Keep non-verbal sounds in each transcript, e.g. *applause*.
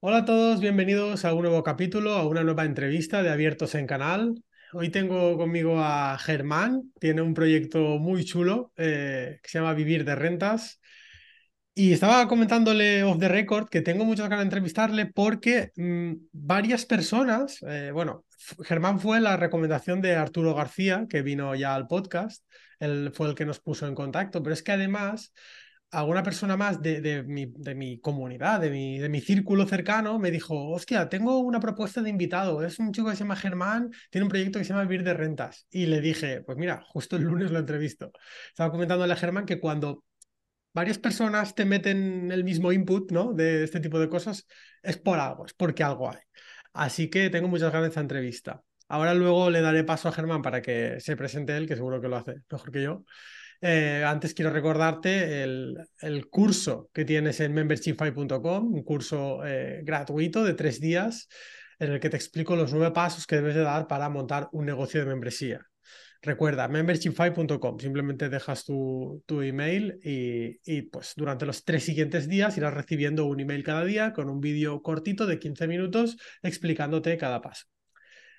Hola a todos, bienvenidos a un nuevo capítulo, a una nueva entrevista de Abiertos en Canal. Hoy tengo conmigo a Germán, tiene un proyecto muy chulo eh, que se llama Vivir de Rentas. Y estaba comentándole off the record que tengo muchas ganas de entrevistarle porque mm, varias personas, eh, bueno, Germán fue la recomendación de Arturo García, que vino ya al podcast, él fue el que nos puso en contacto, pero es que además alguna persona más de, mi, de mi, comunidad, de mi, de mi, círculo cercano, me dijo, hostia, tengo una propuesta de invitado, es un chico que se llama Germán, tiene un proyecto que se llama Vivir de Rentas. Y le dije, pues mira, justo el lunes lo entrevisto. Estaba comentándole a Germán que cuando varias personas te meten el mismo input, ¿no? De este tipo de cosas, es por algo, es porque algo hay. Así que tengo muchas ganas de esta entrevista. Ahora luego le daré paso a Germán para que se presente él, que seguro que lo hace mejor que yo. Eh, antes quiero recordarte el, el, curso que tienes en membershipfy.com, un curso eh, gratuito de tres días en el que te explico los nueve pasos que debes de dar para montar un negocio de membresía. Recuerda, membershipfy.com, simplemente dejas tu, tu email y, y, pues durante los tres siguientes días irás recibiendo un email cada día con un vídeo cortito de 15 minutos explicándote cada paso.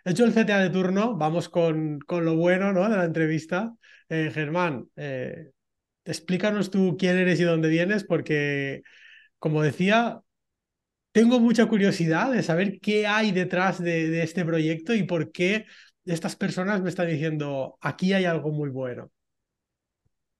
Hecho el CTA de turno, vamos con, con lo bueno ¿no? de la entrevista. Eh, Germán, eh, explícanos tú quién eres y dónde vienes, porque, como decía, tengo mucha curiosidad de saber qué hay detrás de, este proyecto y por qué estas personas me están diciendo, aquí hay algo muy bueno.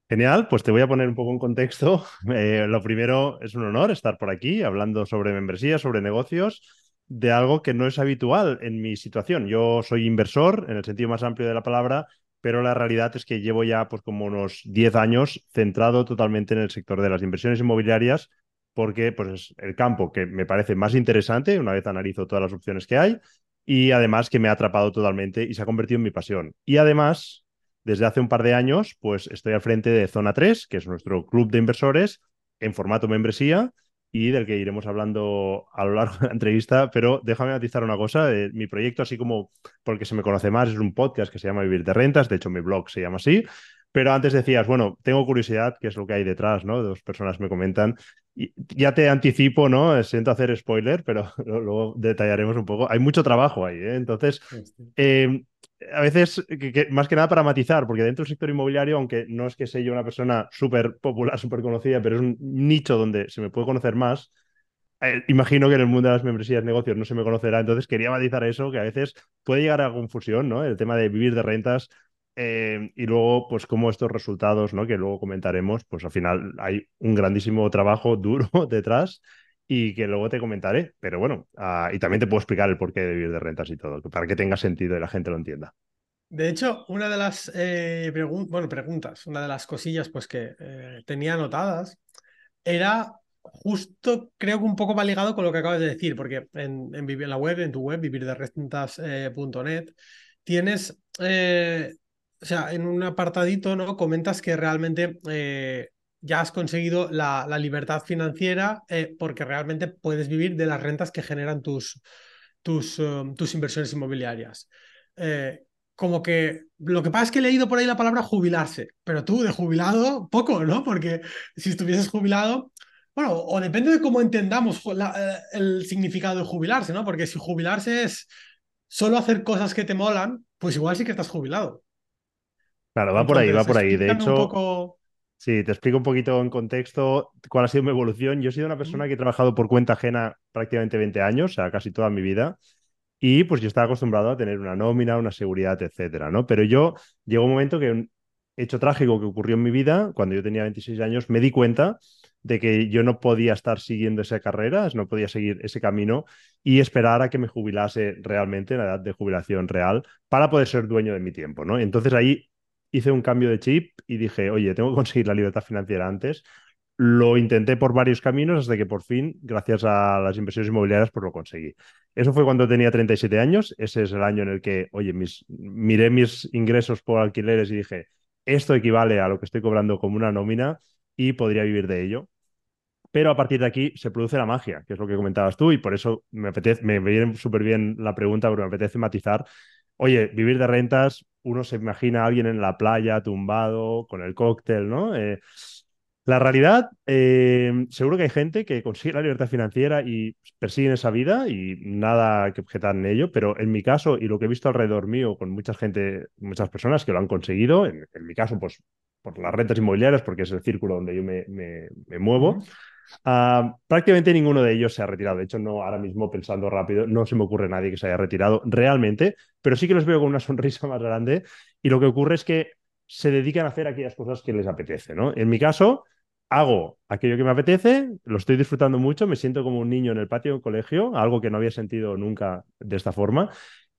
Genial, pues te voy a poner un poco en contexto. *laughs* Eh, lo primero, es un honor estar por aquí hablando sobre membresía, sobre negocios de algo que no es habitual en mi situación. Yo soy inversor en el sentido más amplio de la palabra, pero la realidad es que llevo ya pues como unos 10 años centrado totalmente en el sector de las inversiones inmobiliarias porque pues es el campo que me parece más interesante una vez analizo todas las opciones que hay y además que me ha atrapado totalmente y se ha convertido en mi pasión. Y además, desde hace un par de años, pues estoy al frente de Zona 3, que es nuestro club de inversores en formato membresía y del que iremos hablando a lo largo de la entrevista, pero déjame matizar una cosa, eh, mi proyecto, así como porque se me conoce más, es un podcast que se llama Vivir de Rentas, de hecho mi blog se llama así, pero antes decías, bueno, tengo curiosidad, qué es lo que hay detrás, ¿no? Dos personas me comentan. Y ya te anticipo, ¿no? Siento hacer spoiler, pero *laughs* luego detallaremos un poco. Hay mucho trabajo ahí, ¿eh? Entonces, eh, a veces, más que nada para matizar, porque dentro del sector inmobiliario, aunque no es que sea yo una persona súper popular, *laughs* súper conocida, pero es un nicho donde se me puede conocer más, eh, imagino que en el mundo de las membresías negocios no se me conocerá, entonces quería matizar eso, que a veces puede llegar a confusión, ¿no? El tema de vivir de rentas eh, y luego, pues, como estos resultados, ¿no? Que luego comentaremos, pues al final hay un grandísimo trabajo *laughs* duro detrás y que luego te comentaré. Pero bueno, ah, y también te puedo explicar el porqué de vivir de rentas y todo, para que tenga sentido y la gente lo entienda. De hecho, una de las eh, bueno, preguntas, una de las cosillas pues, que eh, tenía anotadas era justo, creo que un poco va ligado con lo que acabas de decir, porque en, en, la web, en tu web, vivirderentas.net, eh, tienes, o sea, en un apartadito, ¿no? Comentas que realmente ya has conseguido la, libertad financiera eh, porque realmente puedes vivir de las rentas que generan tus, tus, um, tus inversiones inmobiliarias. Eh, como que lo que pasa es que he leído por ahí la palabra jubilarse, pero tú de jubilado poco, ¿no? Porque si estuvieses jubilado, bueno, o depende de cómo entendamos eh, el significado de jubilarse, ¿no? Porque si jubilarse es solo hacer cosas que te molan, pues igual sí que estás jubilado. Claro, va por ahí, va por ahí. De hecho, Sí, te explico un poquito en contexto cuál ha sido mi evolución. Yo he sido una persona que he trabajado por cuenta ajena prácticamente 20 años, o sea, casi toda mi vida. Y pues yo estaba acostumbrado a tener una nómina, una seguridad, etcétera, ¿no? Pero yo llegó un momento que un hecho trágico que ocurrió en mi vida, cuando yo tenía 26 años, me di cuenta de que yo no podía estar siguiendo esa carrera, no podía seguir ese camino y esperar a que me jubilase realmente en la edad de jubilación real para poder ser dueño de mi tiempo, ¿no? Entonces ahí hice un cambio de chip y dije, oye, tengo que conseguir la libertad financiera antes. Lo intenté por varios caminos hasta que por fin, gracias a las inversiones inmobiliarias, pues lo conseguí. Eso fue cuando tenía 37 años. Ese es el año en el que, oye, mis, miré mis ingresos por alquileres y dije, esto equivale a lo que estoy cobrando como una nómina y podría vivir de ello. Pero a partir de aquí se produce la magia, que es lo que comentabas tú, y por eso me apetece, me viene súper bien la pregunta, porque me apetece matizar. Oye, vivir de rentas uno se imagina a alguien en la playa tumbado con el cóctel, ¿no? Eh, La realidad, eh, seguro que hay gente que consigue la libertad financiera y persigue esa vida y nada que objetar en ello, pero en mi caso y lo que he visto alrededor mío con mucha gente, muchas personas que lo han conseguido, en, en mi caso, pues por las rentas inmobiliarias, porque es el círculo donde yo me, me, me muevo, uh -huh. Uh, prácticamente ninguno de ellos se ha retirado. De hecho, no ahora mismo pensando rápido, no se me ocurre nadie que se haya retirado realmente, pero sí que los veo con una *laughs* sonrisa más grande. Y lo que ocurre es que se dedican a hacer aquellas cosas que les apetece. ¿no? En mi caso, hago aquello que me apetece, lo estoy disfrutando mucho, me siento como un niño en el patio de un colegio, algo que no había sentido nunca de esta forma.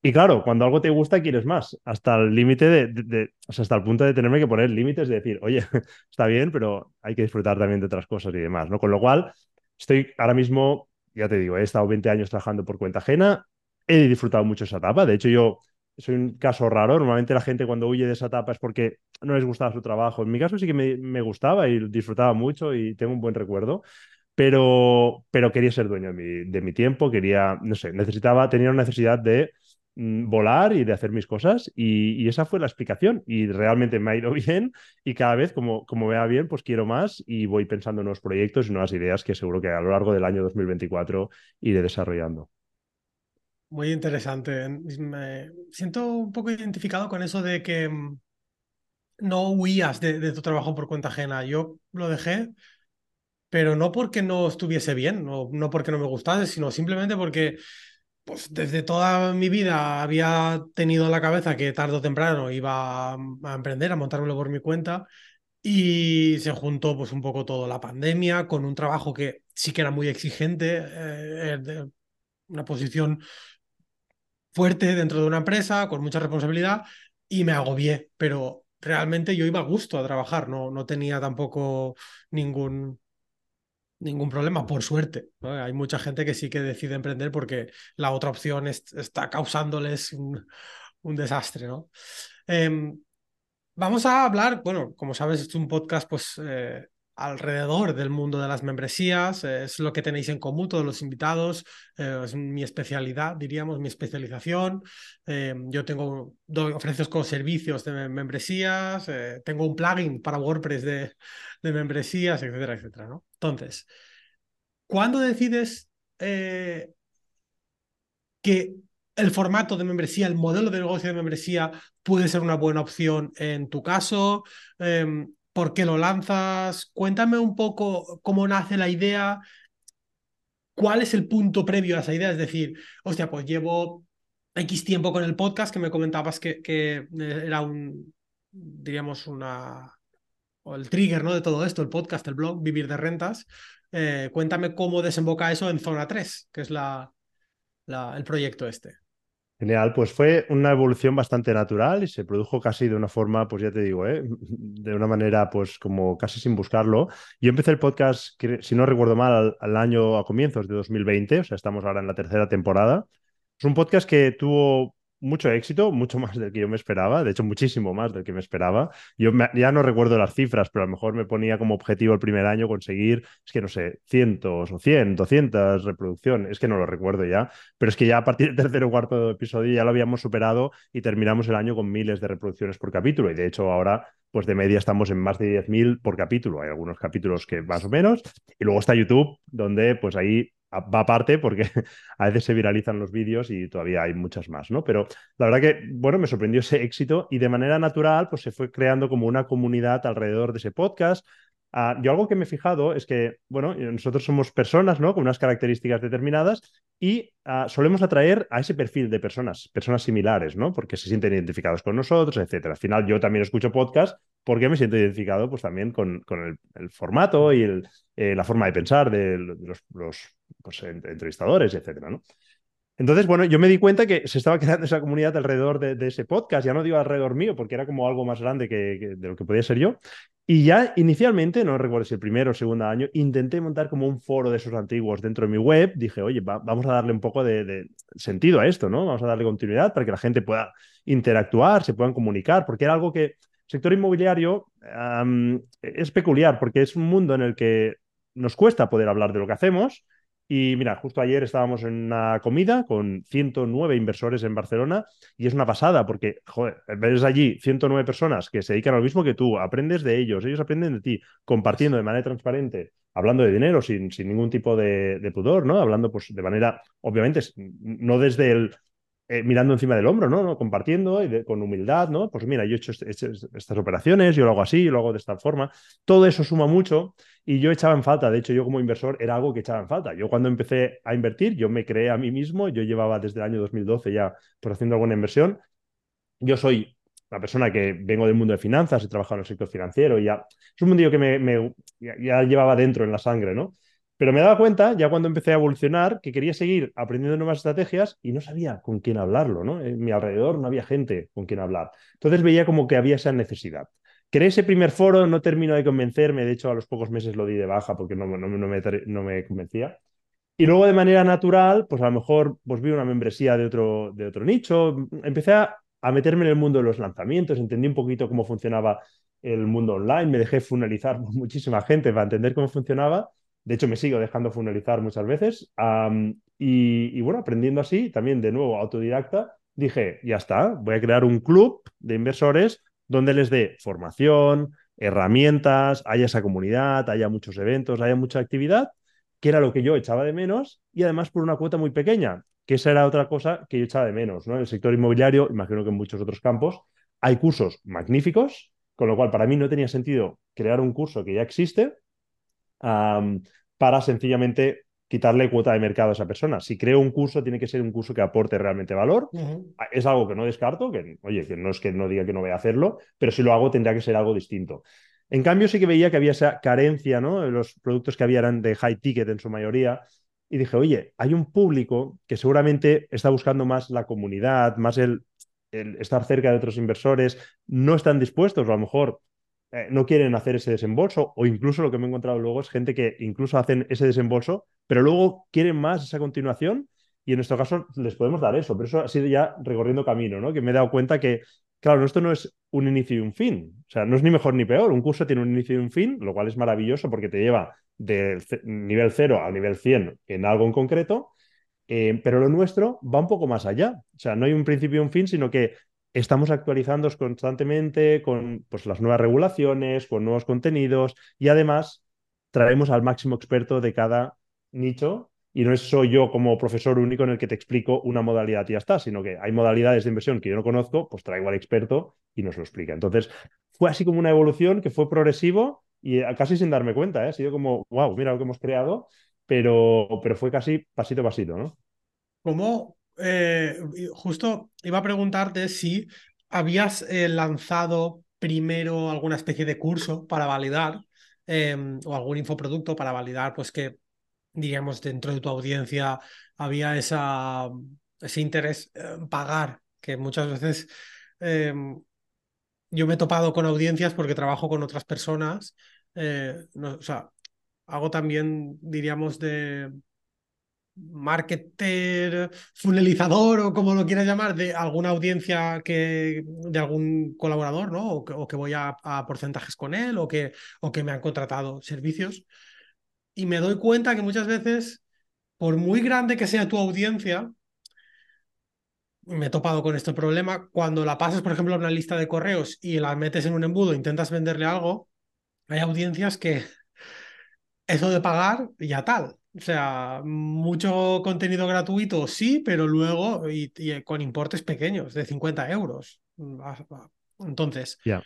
Y claro, cuando algo te gusta, quieres más, hasta el límite de, de, de, o sea, hasta el punto de tenerme que poner límites de decir, oye, *laughs* está bien, pero hay que disfrutar también de otras cosas y demás, ¿no? Con lo cual, estoy ahora mismo, ya te digo, he estado 20 años trabajando por cuenta ajena, he disfrutado mucho esa etapa, de hecho yo soy un caso raro, normalmente la gente cuando huye de esa etapa es porque no les gustaba su trabajo, en mi caso sí que me, me gustaba y disfrutaba mucho y tengo un buen recuerdo, pero, pero quería ser dueño de mi, de mi tiempo, quería, no sé, necesitaba, tenía una necesidad de volar y de hacer mis cosas y, esa fue la explicación y realmente me ha ido *laughs* bien y cada vez como, como me bien pues quiero más y voy pensando en nuevos proyectos y nuevas ideas que seguro que a lo largo del año 2024 iré desarrollando. Muy interesante. Me siento un poco identificado con eso de que mm, no huías de, de tu trabajo por cuenta ajena. Yo lo dejé pero no porque no estuviese bien, no, no porque no me gustase, sino simplemente porque pues, desde toda mi vida había tenido en la cabeza que tarde o temprano iba a, emprender, a montármelo por mi cuenta. Y se juntó pues un poco todo la pandemia con un trabajo que sí que era muy exigente, eh, de una posición fuerte dentro de una empresa, con mucha responsabilidad, y me agobié, pero realmente yo iba a gusto a trabajar, no, no tenía tampoco ningún, ningún problema, por suerte. Hay mucha gente que sí que decide emprender porque la otra opción es, está causándoles un, desastre, ¿no? Eh, vamos a hablar, bueno, como sabes, es un podcast pues eh, alrededor del mundo de las membresías, eh, es lo que tenéis en común todos los invitados, eh, es mi especialidad, diríamos, mi especialización. yo tengo, doy, ofrezco servicios de membresías, tengo un plugin para WordPress de, membresías, etcétera, etcétera. Entonces, ¿cuándo decides eh, que el formato de membresía, el modelo de negocio de membresía puede ser una buena opción en tu caso? Eh, ¿Por qué lo lanzas? Cuéntame un poco cómo nace la idea, cuál es el punto previo a esa idea, es decir, hostia, pues llevo X tiempo con el podcast que me comentabas que, era un, diríamos, una, el trigger ¿no? de todo esto, el podcast, el blog, Vivir de Rentas. Eh, cuéntame cómo desemboca eso en Zona 3, que es la, el proyecto este. Genial, pues fue una evolución bastante natural y se produjo casi de una forma, pues ya te digo, ¿eh? *laughs* de una manera pues como casi sin buscarlo. Yo empecé el podcast, si no recuerdo mal, al, al, año a comienzos de 2020, o sea, estamos ahora en la tercera temporada. Es un podcast que tuvo mucho éxito, mucho más del que yo me esperaba, de hecho muchísimo más del que me esperaba. Yo ya no recuerdo las cifras, pero a lo mejor me ponía como objetivo el primer año conseguir, es que no sé, cientos o cien, doscientas reproducciones, es que no lo recuerdo ya, pero es que ya a partir del tercer o cuarto episodio ya lo habíamos superado y terminamos el año con miles de reproducciones por capítulo y de hecho ahora pues de media estamos en más de 10.000 por capítulo. Hay algunos capítulos que más o menos. Y luego está YouTube, donde pues ahí va aparte porque *laughs* a veces se viralizan los vídeos y todavía hay muchas más, ¿no? Pero la verdad que, bueno, me sorprendió ese éxito y de manera natural, pues se fue creando como una comunidad alrededor de ese podcast. Uh, yo algo que me he fijado es que, bueno, nosotros somos personas, ¿no? Con unas características determinadas y uh, solemos atraer a ese perfil de personas, personas similares, ¿no? Porque se sienten identificados con nosotros, etcétera. Al final yo también escucho podcast porque me siento identificado, pues también con, con el, formato y el, eh, la forma de pensar de los pues, entrevistadores, etcétera. Entonces, bueno, yo me di cuenta que se estaba creando esa comunidad alrededor de, ese podcast, ya no digo alrededor mío, porque era como algo más grande que, de lo que podía ser yo. Y ya inicialmente, no recuerdo si el primero o segundo año, intenté montar como un foro de esos antiguos dentro de mi web. Dije, oye, va, vamos a darle un poco de, sentido a esto, ¿no? Vamos a darle continuidad para que la gente pueda interactuar, se puedan comunicar, porque era algo que el sector inmobiliario es peculiar, porque es un mundo en el que nos cuesta poder hablar de lo que hacemos, Y mira, justo ayer estábamos en una comida con 109 inversores en Barcelona y es una pasada porque, joder, ves allí 109 personas que se dedican a lo mismo que tú, aprendes de ellos, ellos aprenden de ti, compartiendo de manera transparente, hablando de dinero sin, sin ningún tipo de, de, pudor, ¿no? Hablando pues de manera, obviamente, no desde el eh, mirando encima del hombro, ¿no? ¿no? Compartiendo y de, con humildad, ¿no? Pues mira, yo he hecho, este, este, estas operaciones, yo lo hago así, yo lo hago de esta forma. Todo eso suma mucho y yo echaba en falta. De hecho, yo como inversor era algo que echaba en falta. Yo cuando empecé a invertir, yo me creé a mí mismo. Yo llevaba desde el año 2012 ya por haciendo alguna inversión. Yo soy la persona que vengo del mundo de finanzas, he trabajado en el sector financiero y ya es un mundo que me, me ya, ya llevaba dentro en la sangre, ¿no? Pero me daba cuenta, ya cuando empecé a evolucionar, que quería seguir aprendiendo nuevas estrategias y no sabía con quién hablarlo, ¿no? En mi alrededor no había gente con quien hablar. Entonces veía como que había esa necesidad. Creé ese primer foro, no termino de convencerme, de hecho a los pocos meses lo di de baja porque no, no, no, me, no me, convencía. Y luego de manera natural, pues a lo mejor pues vi una membresía de otro, de otro nicho, empecé a, a meterme en el mundo de los lanzamientos, entendí un poquito cómo funcionaba el mundo online, me dejé funalizar *laughs* muchísima gente para entender cómo funcionaba de hecho, me sigo dejando funalizar muchas veces. Y, y, bueno, aprendiendo así, también de nuevo autodidacta, dije, ya está, voy a crear un club de inversores donde les dé formación, herramientas, haya esa comunidad, haya muchos eventos, haya mucha actividad, que era lo que yo echaba de menos, y además por una cuota muy pequeña, que esa era otra cosa que yo echaba de menos. ¿no? En el sector inmobiliario, imagino que en muchos otros campos, hay cursos magníficos, con lo cual para mí no tenía sentido crear un curso que ya existe um, para sencillamente quitarle cuota de mercado a esa persona. Si creo un curso, tiene que ser un curso que aporte realmente valor. Uh -huh. Es algo que no descarto, que oye, que no es que no diga que no voy a hacerlo, pero si lo hago tendría que ser algo distinto. En cambio, sí que veía que había esa carencia, ¿no? Los productos que había eran de high ticket en su mayoría. Y dije, oye, hay un público que seguramente está buscando más la comunidad, más el, el estar cerca de otros inversores, no están dispuestos, o a lo mejor eh, no quieren hacer ese desembolso o incluso lo que me he encontrado luego es gente que incluso hacen ese desembolso, pero luego quieren más esa continuación y en nuestro caso les podemos dar eso, pero eso ha sido ya recorriendo camino, ¿no? Que me he dado cuenta que, claro, esto no es un inicio y un fin, o sea, no es ni mejor ni peor, un curso tiene un inicio y un fin, lo cual es maravilloso porque te lleva del nivel 0 al nivel 100 en algo en concreto, eh, pero lo nuestro va un poco más allá. O sea, no hay un principio y un fin, sino que estamos actualizando constantemente con pues, las nuevas regulaciones, con nuevos contenidos y además traemos al máximo experto de cada nicho y no soy yo como profesor único en el que te explico una modalidad y ya está, sino que hay modalidades de inversión que yo no conozco, pues traigo al experto y nos lo explica. Entonces, fue así como una evolución que fue progresivo y casi sin darme cuenta, ¿eh? ha sido como, wow, mira lo que hemos creado, pero, pero fue casi pasito a pasito, ¿no? ¿Cómo, eh, justo iba a preguntarte si habías eh, lanzado primero alguna especie de curso para validar eh, o algún infoproducto para validar, pues que, digamos, dentro de tu audiencia había esa, ese interés en pagar, que muchas veces em, yo me he topado con audiencias porque trabajo con otras personas, no, o sea, hago también, diríamos, de marketer, funelizador o como lo quieras llamar, de alguna audiencia que, de algún colaborador, ¿no? O que, voy a, a, porcentajes con él o que, o que me han contratado servicios. Y me doy cuenta que muchas veces, por muy grande que sea tu audiencia, me he topado con este problema, cuando la pasas, por ejemplo, a una lista de correos y la metes en un embudo, intentas venderle algo, hay audiencias que eso de pagar ya tal. O sea, mucho contenido gratuito, sí, pero luego y, y con importes pequeños, de 50 euros. Entonces, yeah.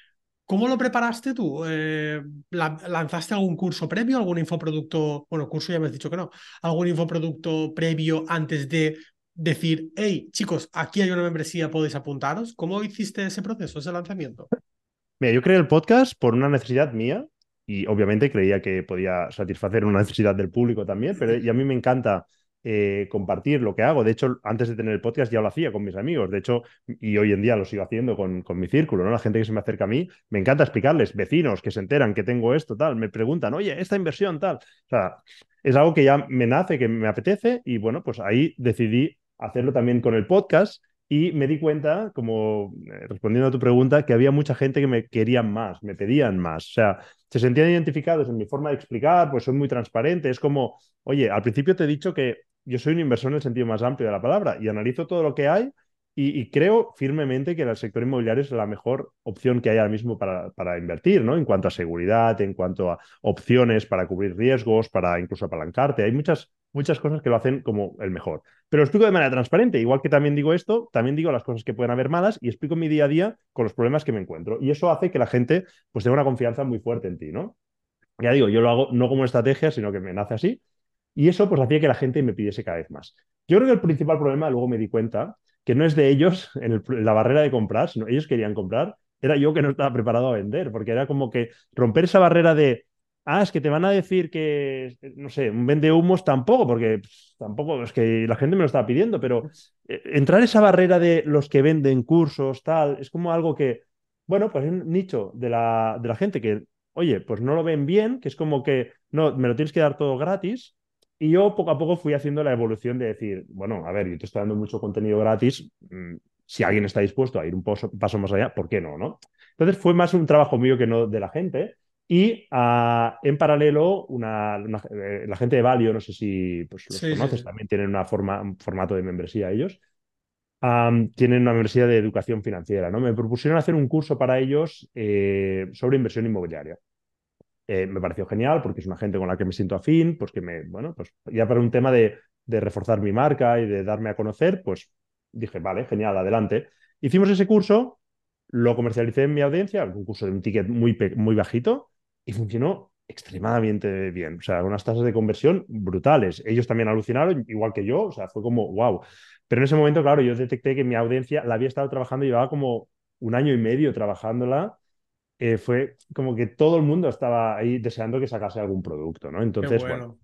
¿cómo lo preparaste tú? Eh, ¿Lanzaste algún curso previo, algún infoproducto? Bueno, curso ya me has dicho que no. ¿Algún infoproducto previo antes de decir, hey, chicos, aquí hay una membresía, podéis apuntaros? ¿Cómo hiciste ese proceso, ese lanzamiento? Mira, yo creé el podcast por una necesidad mía y obviamente creía que podía satisfacer una necesidad del público también, pero y a mí me encanta eh, compartir lo que hago. De hecho, antes de tener el podcast ya lo hacía con mis amigos. De hecho, y hoy en día lo sigo haciendo con, con mi círculo, ¿no? La gente que se me acerca a mí, me encanta explicarles, vecinos que se enteran que tengo esto, tal, me preguntan, oye, esta inversión, tal. O sea, es algo que ya me nace, que me apetece, y bueno, pues ahí decidí hacerlo también con el podcast y me di cuenta, como eh, respondiendo a tu pregunta, que había mucha gente que me querían más, me pedían más. O sea, se sentían identificados en mi forma de explicar, pues soy muy transparente. Es como, oye, al principio te he dicho que yo soy un inversor en el sentido más amplio de la palabra y analizo todo lo que hay y, creo firmemente que el sector inmobiliario es la mejor opción que hay ahora mismo para, para, invertir, ¿no? En cuanto a seguridad, en cuanto a opciones para cubrir riesgos, para incluso apalancarte. Hay muchas, muchas cosas que lo hacen como el mejor. Pero lo explico de manera transparente. Igual que también digo esto, también digo las cosas que pueden haber malas y explico mi día a día con los problemas que me encuentro. Y eso hace que la gente pues tenga una confianza muy fuerte en ti, ¿no? Ya digo, yo lo hago no como estrategia, sino que me nace así. Y eso pues hacía que la gente me pidiese cada vez más. Yo creo que el principal problema, luego me di cuenta, que no es de ellos en, la barrera de comprar, sino ellos querían comprar, era yo que no estaba preparado a vender, porque era como que romper esa barrera de, ah, es que te van a decir que, no sé, un vende humos tampoco, porque pues, tampoco, es que la gente me lo estaba pidiendo, pero eh, entrar esa barrera de los que venden cursos, tal, es como algo que, bueno, pues es un nicho de la, de la gente que, oye, pues no lo ven bien, que es como que, no, me lo tienes que dar todo gratis, y yo poco a poco fui haciendo la evolución de decir, bueno, a ver, yo te estoy dando mucho contenido gratis, mm, si alguien está dispuesto a ir un paso, más allá, ¿por qué no, no? Entonces fue más un trabajo mío que no de la gente. Y ah, en paralelo, una, eh, la gente de Valio, no sé si pues, los conoces, también tienen una forma, un formato de membresía ellos. tienen una membresía de educación financiera, ¿no? Me propusieron hacer un curso para ellos eh, sobre inversión inmobiliaria. Eh, me pareció genial porque es una gente con la que me siento afín, pues que me, bueno, pues ya para un tema de, reforzar mi marca y de darme a conocer, pues dije, vale, genial, adelante. Hicimos ese curso, lo comercialicé en mi audiencia, un curso de un ticket muy, muy bajito y funcionó extremadamente bien. O sea, unas tasas de conversión brutales. Ellos también alucinaron, igual que yo, o sea, fue como, wow. Pero en ese momento, claro, yo detecté que mi audiencia la había estado trabajando, llevaba como un año y medio trabajándola eh, fue como que todo el mundo estaba ahí deseando que sacase algún producto, ¿no? Entonces, bueno.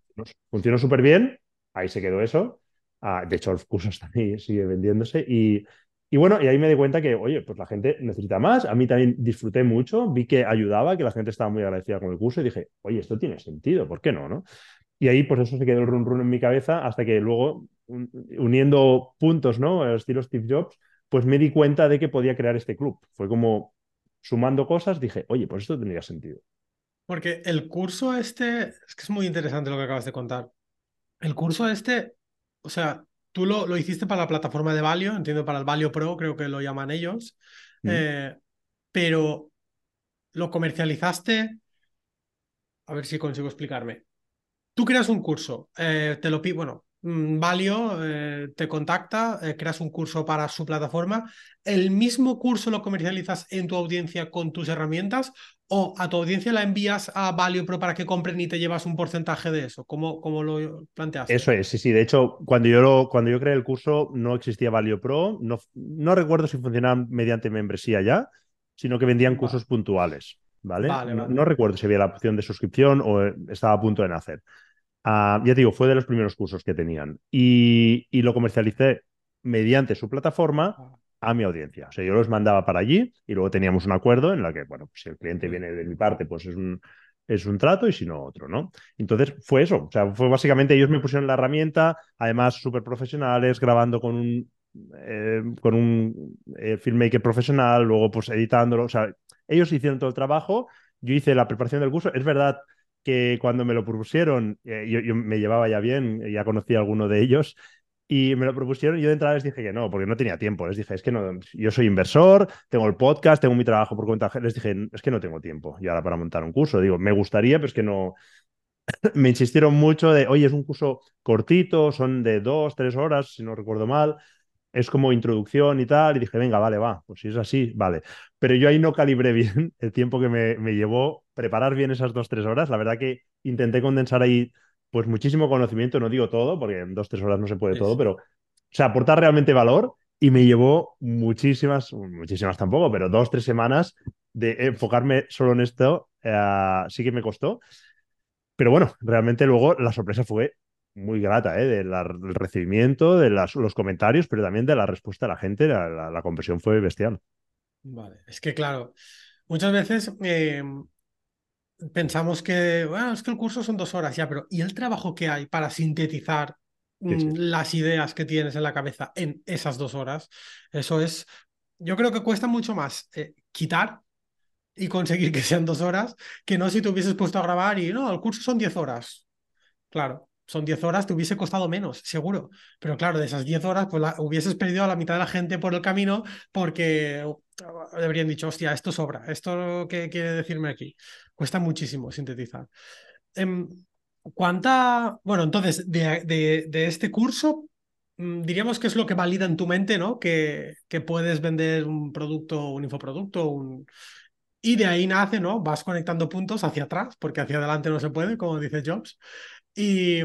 funcionó súper bien, ahí se quedó eso. Ah, de hecho, el curso *laughs* está ahí, sigue vendiéndose. Y, y bueno, y ahí me di cuenta que, oye, pues la gente necesita más. A mí también disfruté mucho, vi que ayudaba, que la gente estaba muy agradecida con el curso y dije, oye, esto tiene sentido, ¿por qué no? ¿no? Y ahí, pues eso se quedó el run run en mi cabeza hasta que luego, uniendo puntos, ¿no? Al estilo Steve Jobs, pues me di cuenta de que podía crear este club. Fue como, sumando cosas, dije, oye, pues esto tendría sentido. Porque el curso este, es que es muy interesante lo que acabas de contar. El curso este, o sea, tú lo, lo hiciste para la plataforma de Valio, entiendo, para el Valio Pro, creo que lo llaman ellos, mm. eh, pero lo comercializaste, a ver si consigo explicarme. Tú creas un curso, eh, te lo pido, bueno, Valio eh, te contacta, eh, creas un curso para su plataforma. ¿El mismo curso lo comercializas en tu audiencia con tus herramientas o a tu audiencia la envías a Valio Pro para que compren y te llevas un porcentaje de eso? ¿Cómo, cómo lo planteas? Eso es, sí, sí. De hecho, cuando yo, lo, cuando yo creé el curso no existía Valio Pro. No, no recuerdo si funcionaban mediante membresía ya, sino que vendían cursos puntuales. ¿vale? no, recuerdo si había la opción de suscripción o eh, estaba a punto de nacer. Ya digo, fue de los primeros cursos que tenían. Y, lo comercialicé mediante su plataforma a mi audiencia. O sea, yo los mandaba para allí y luego teníamos un acuerdo en el que, bueno, pues si el cliente viene de mi parte, pues es un, es un trato y si no, otro, ¿no? Entonces fue eso. O sea, fue básicamente ellos me pusieron la herramienta, además súper profesionales, grabando con un, eh, con un eh, filmmaker profesional, luego pues editándolo. O sea, ellos hicieron todo el trabajo, yo hice la preparación del curso. Es verdad que cuando me lo propusieron, eh, yo, me llevaba ya bien, ya conocía a alguno de ellos, y me lo propusieron yo de entrada les dije que no, porque no tenía tiempo. Les dije, es que no, yo soy inversor, tengo el podcast, tengo mi trabajo por cuenta. Les dije, es que no tengo tiempo y ahora para montar un curso. Digo, me gustaría, pero es que no. *laughs* me insistieron mucho de, oye, es un curso cortito, son de dos, tres horas, si no recuerdo mal es como introducción y tal, y dije, venga, vale, va, pues si es así, vale. Pero yo ahí no calibré *laughs* bien el tiempo que me, llevó preparar bien esas dos, tres horas. La verdad que intenté condensar ahí pues muchísimo conocimiento, no digo todo, porque en dos, tres horas no se puede todo, pero, o sea, aportar realmente valor y me llevó muchísimas, muchísimas tampoco, pero dos, tres semanas de enfocarme solo en esto, eh, sí que me costó. Pero bueno, realmente luego la sorpresa fue muy grata, ¿eh? del recibimiento, de los comentarios, pero también de la respuesta de la gente. La, la, compresión fue bestial. Vale, es que claro, muchas veces eh, pensamos que, bueno, es que el curso son dos horas ya, pero ¿y el trabajo que hay para sintetizar mm, las ideas que tienes en la cabeza en esas dos horas. Eso es, yo creo que cuesta mucho más eh, quitar y conseguir que sean dos horas que no si te hubieses puesto a grabar y no, el curso son diez horas. Claro, son 10 horas, te hubiese costado menos, seguro. Pero claro, de esas 10 horas, pues hubieses perdido a la mitad de la gente por el camino porque uh, habrían dicho, hostia, esto sobra, esto qué quiere decirme aquí. Cuesta muchísimo sintetizar. Em, ¿Cuánta, bueno, entonces, de, de, este curso, mm, diríamos que es lo que valida en tu mente, ¿no? Que, que puedes vender un producto, un infoproducto, un... Y de ahí nace, ¿no? Vas conectando puntos hacia atrás, porque hacia adelante no se puede, como dice Jobs y,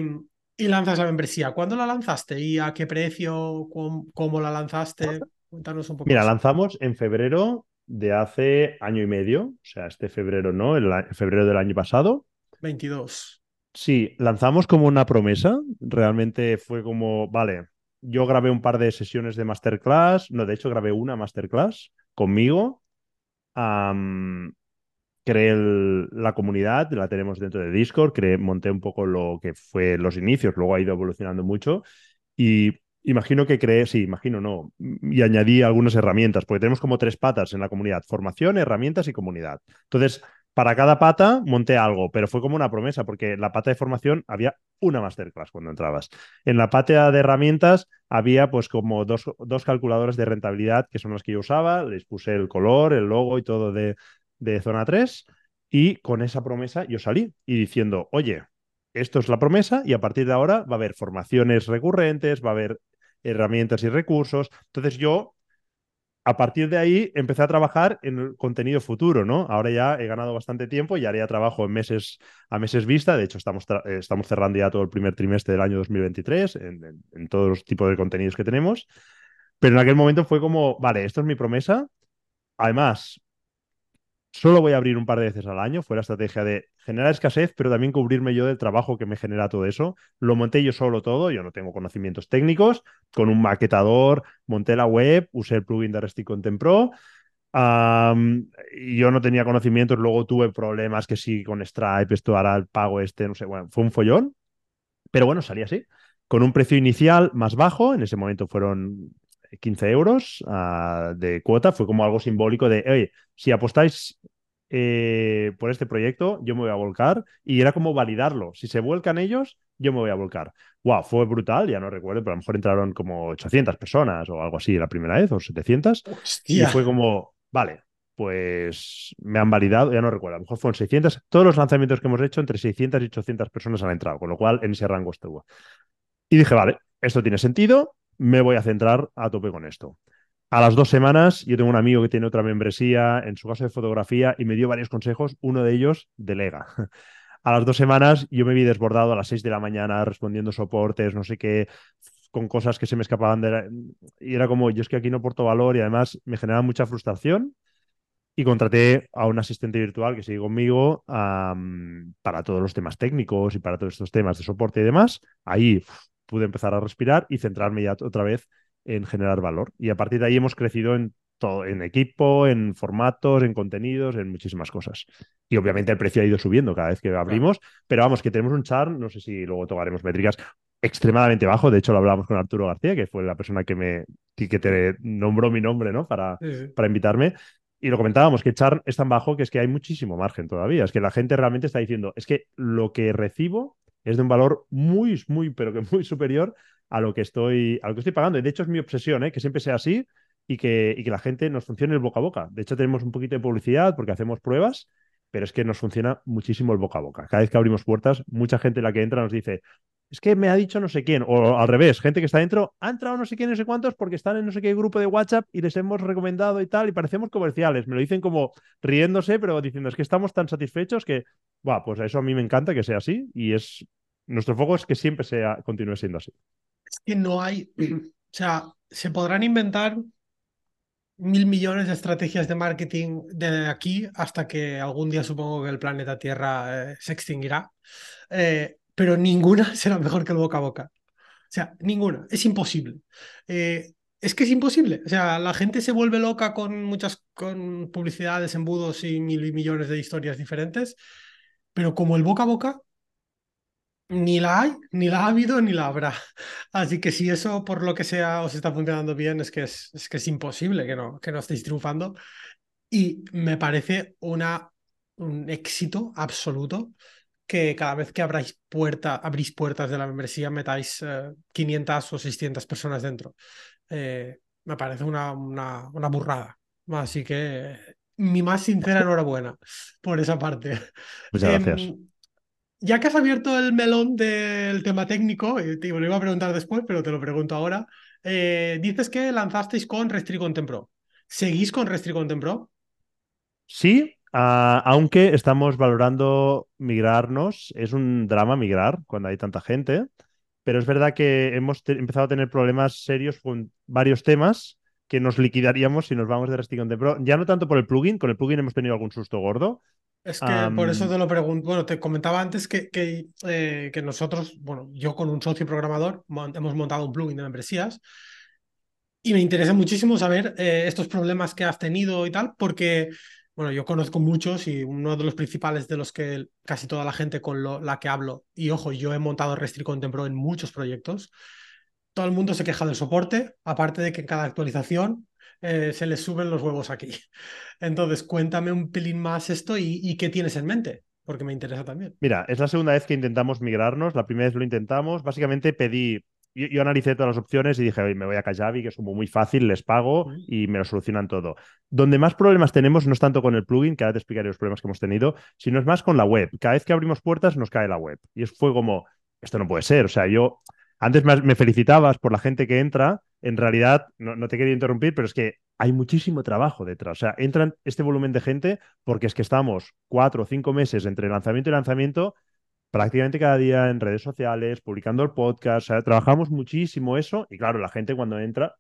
y lanzas la membresía. ¿Cuándo la lanzaste y a qué precio? ¿Cómo, la lanzaste? Cuéntanos un poco. Mira, lanzamos en febrero de hace año y medio, o sea, este febrero, ¿no? El, febrero del año pasado. 22. Sí, lanzamos como una promesa. Realmente fue como, vale, yo grabé un par de sesiones de masterclass, no, de hecho grabé una masterclass conmigo creé la comunidad, la tenemos dentro de Discord, creé, monté un poco lo que fue los inicios, luego ha ido evolucionando mucho y imagino que creé, sí, imagino no, y añadí algunas herramientas, porque tenemos como tres patas en la comunidad, formación, herramientas y comunidad. Entonces, para cada pata monté algo, pero fue como una promesa, porque en la pata de formación había una masterclass cuando entrabas. En la pata de herramientas había pues como dos, dos calculadores de rentabilidad que son las que yo usaba, les puse el color, el logo y todo de, de zona 3 y con esa promesa yo salí y diciendo, oye, esto es la promesa y a partir de ahora va a haber formaciones recurrentes, va a haber herramientas y recursos. Entonces yo, a partir de ahí, empecé a trabajar en el contenido futuro, ¿no? Ahora ya he ganado bastante tiempo y haría trabajo en meses, a meses vista. De hecho, estamos, eh, estamos cerrando ya todo el primer trimestre del año 2023 en, en todos los tipos de contenidos que tenemos. Pero en aquel momento fue como, vale, esto es mi promesa. Además, Solo voy a abrir un par de veces al año. Fue la estrategia de generar escasez, pero también cubrirme yo del trabajo que me genera todo eso. Lo monté yo solo todo. Yo no tengo conocimientos técnicos. Con un maquetador, monté la web, usé el plugin de Resty Content Pro. yo no tenía conocimientos. Luego tuve problemas que sí con Stripe, esto hará el pago este, no sé. Bueno, fue un follón. Pero bueno, salí así. Con un precio inicial más bajo. En ese momento fueron 15 euros uh, de cuota, fue como algo simbólico de, oye, si apostáis eh, por este proyecto, yo me voy a volcar. Y era como validarlo. Si se vuelcan ellos, yo me voy a volcar. Wow, fue brutal, ya no recuerdo, pero a lo mejor entraron como 800 personas o algo así la primera vez, o 700. Y fue como, vale, pues me han validado, ya no recuerdo, a lo mejor fueron 600. Todos los lanzamientos que hemos hecho, entre 600 y 800 personas han entrado, con lo cual en ese rango estuvo. Y dije, vale, esto tiene sentido, me voy a centrar a tope con esto. A las dos semanas, yo tengo un amigo que tiene otra membresía en su caso de fotografía y me dio varios consejos. Uno de ellos, delega. *laughs* A las dos semanas, yo me vi desbordado a las seis de la mañana respondiendo soportes, no sé qué, con cosas que se me escapaban. Y era como, yo es que aquí no porto valor y además me generaba mucha frustración. Y contraté a un asistente virtual que sigue conmigo para todos los temas técnicos y para todos estos temas de soporte y demás. Ahí pude empezar a respirar y centrarme ya otra vez en generar valor. Y a partir de ahí hemos crecido en todo, en equipo, en formatos, en contenidos, en muchísimas cosas. Y obviamente el precio ha ido subiendo cada vez que abrimos, pero vamos, que tenemos un char, no sé si luego tocaremos métricas, extremadamente bajo. De hecho, lo hablábamos con Arturo García, que fue la persona que me que te nombró mi nombre, ¿no? Para, para invitarme. Y lo comentábamos, que char es tan bajo que es que hay muchísimo margen todavía. Es que la gente realmente está diciendo, es que lo que recibo es de un valor muy, muy, pero que muy superior a lo que estoy, a lo que estoy pagando. Y de hecho es mi obsesión, ¿eh? que siempre sea así y que, y que la gente nos funcione el boca a boca. De hecho tenemos un poquito de publicidad porque hacemos pruebas, pero es que nos funciona muchísimo el boca a boca. Cada vez que abrimos puertas, mucha gente la que entra nos dice, es que me ha dicho no sé quién, o al revés, gente que está dentro, ha entrado no sé quién, no sé cuántos, porque están en no sé qué grupo de WhatsApp y les hemos recomendado y tal, y parecemos comerciales. Me lo dicen como riéndose, pero diciendo, es que estamos tan satisfechos que, bueno, pues eso a mí me encanta que sea así y es nuestro foco es que siempre sea, continúe siendo así. Es que no hay, *clears throat* o sea, se podrán inventar mil millones de estrategias de marketing de aquí hasta que algún día supongo que el planeta Tierra eh, se extinguirá, eh, pero ninguna *laughs* será mejor que el boca a boca. O sea, ninguna, es imposible. Eh, es que es imposible. O sea, la gente se vuelve loca con muchas con publicidades, embudos y mil millones de historias diferentes, pero como el boca a boca, Ni la hay, ni la ha habido, ni la habrá. *laughs* Así que si eso por lo que sea os está funcionando bien, es que es, es que es imposible que no, que no estéis triunfando. Y me parece una, un éxito absoluto que cada vez que abráis puerta, abrís puertas de la membresía metáis 500 eh, o 600 personas dentro. Eh, me parece una, una, una, burrada. Así que mi más sincera *laughs* enhorabuena por esa parte. Muchas gracias. Em, ya que has abierto el melón del tema técnico, te lo iba a preguntar después, pero te lo pregunto ahora. Eh, dices que lanzasteis con Restri Pro. ¿Seguís con Restri Pro? Sí, ah, aunque estamos valorando migrarnos. Es un drama migrar cuando hay tanta gente, pero es verdad que hemos empezado a tener problemas serios con varios temas que nos liquidaríamos si nos vamos de Restri Pro. Ya no tanto por el plugin, con el plugin hemos tenido algún susto gordo, es que por eso te lo pregunto. Bueno, te comentaba antes que, que, eh, que, nosotros, bueno, yo con un socio programador hemos montado un plugin de membresías y me interesa muchísimo saber eh, estos problemas que has tenido y tal, porque, bueno, yo conozco muchos y uno de los principales de los que casi toda la gente con lo, la que hablo, y ojo, yo he montado Restri Contempro en muchos proyectos, todo el mundo se queja del soporte, aparte de que en cada actualización eh, se les suben los huevos aquí. *laughs* Entonces, cuéntame un pelín más esto y, qué tienes en mente, porque me interesa también. Mira, es la segunda vez que intentamos migrarnos. La primera vez lo intentamos. Básicamente pedí, yo, analicé todas las opciones y dije, me voy a Kajabi, que es como muy fácil, les pago y me lo solucionan todo. Donde más problemas tenemos no es tanto con el plugin, que ahora te explicaré los problemas que hemos tenido, sino es más con la web. Cada vez que abrimos puertas nos cae la web. Y fue como, esto no puede ser. O sea, yo antes me felicitabas por la gente que entra, en realidad, no, te quería interrumpir, pero es que hay muchísimo trabajo detrás. O sea, entran este volumen de gente porque es que estamos cuatro o cinco meses entre lanzamiento y lanzamiento, prácticamente cada día en redes sociales, publicando el podcast. Trabajamos muchísimo eso y claro, la gente cuando entra,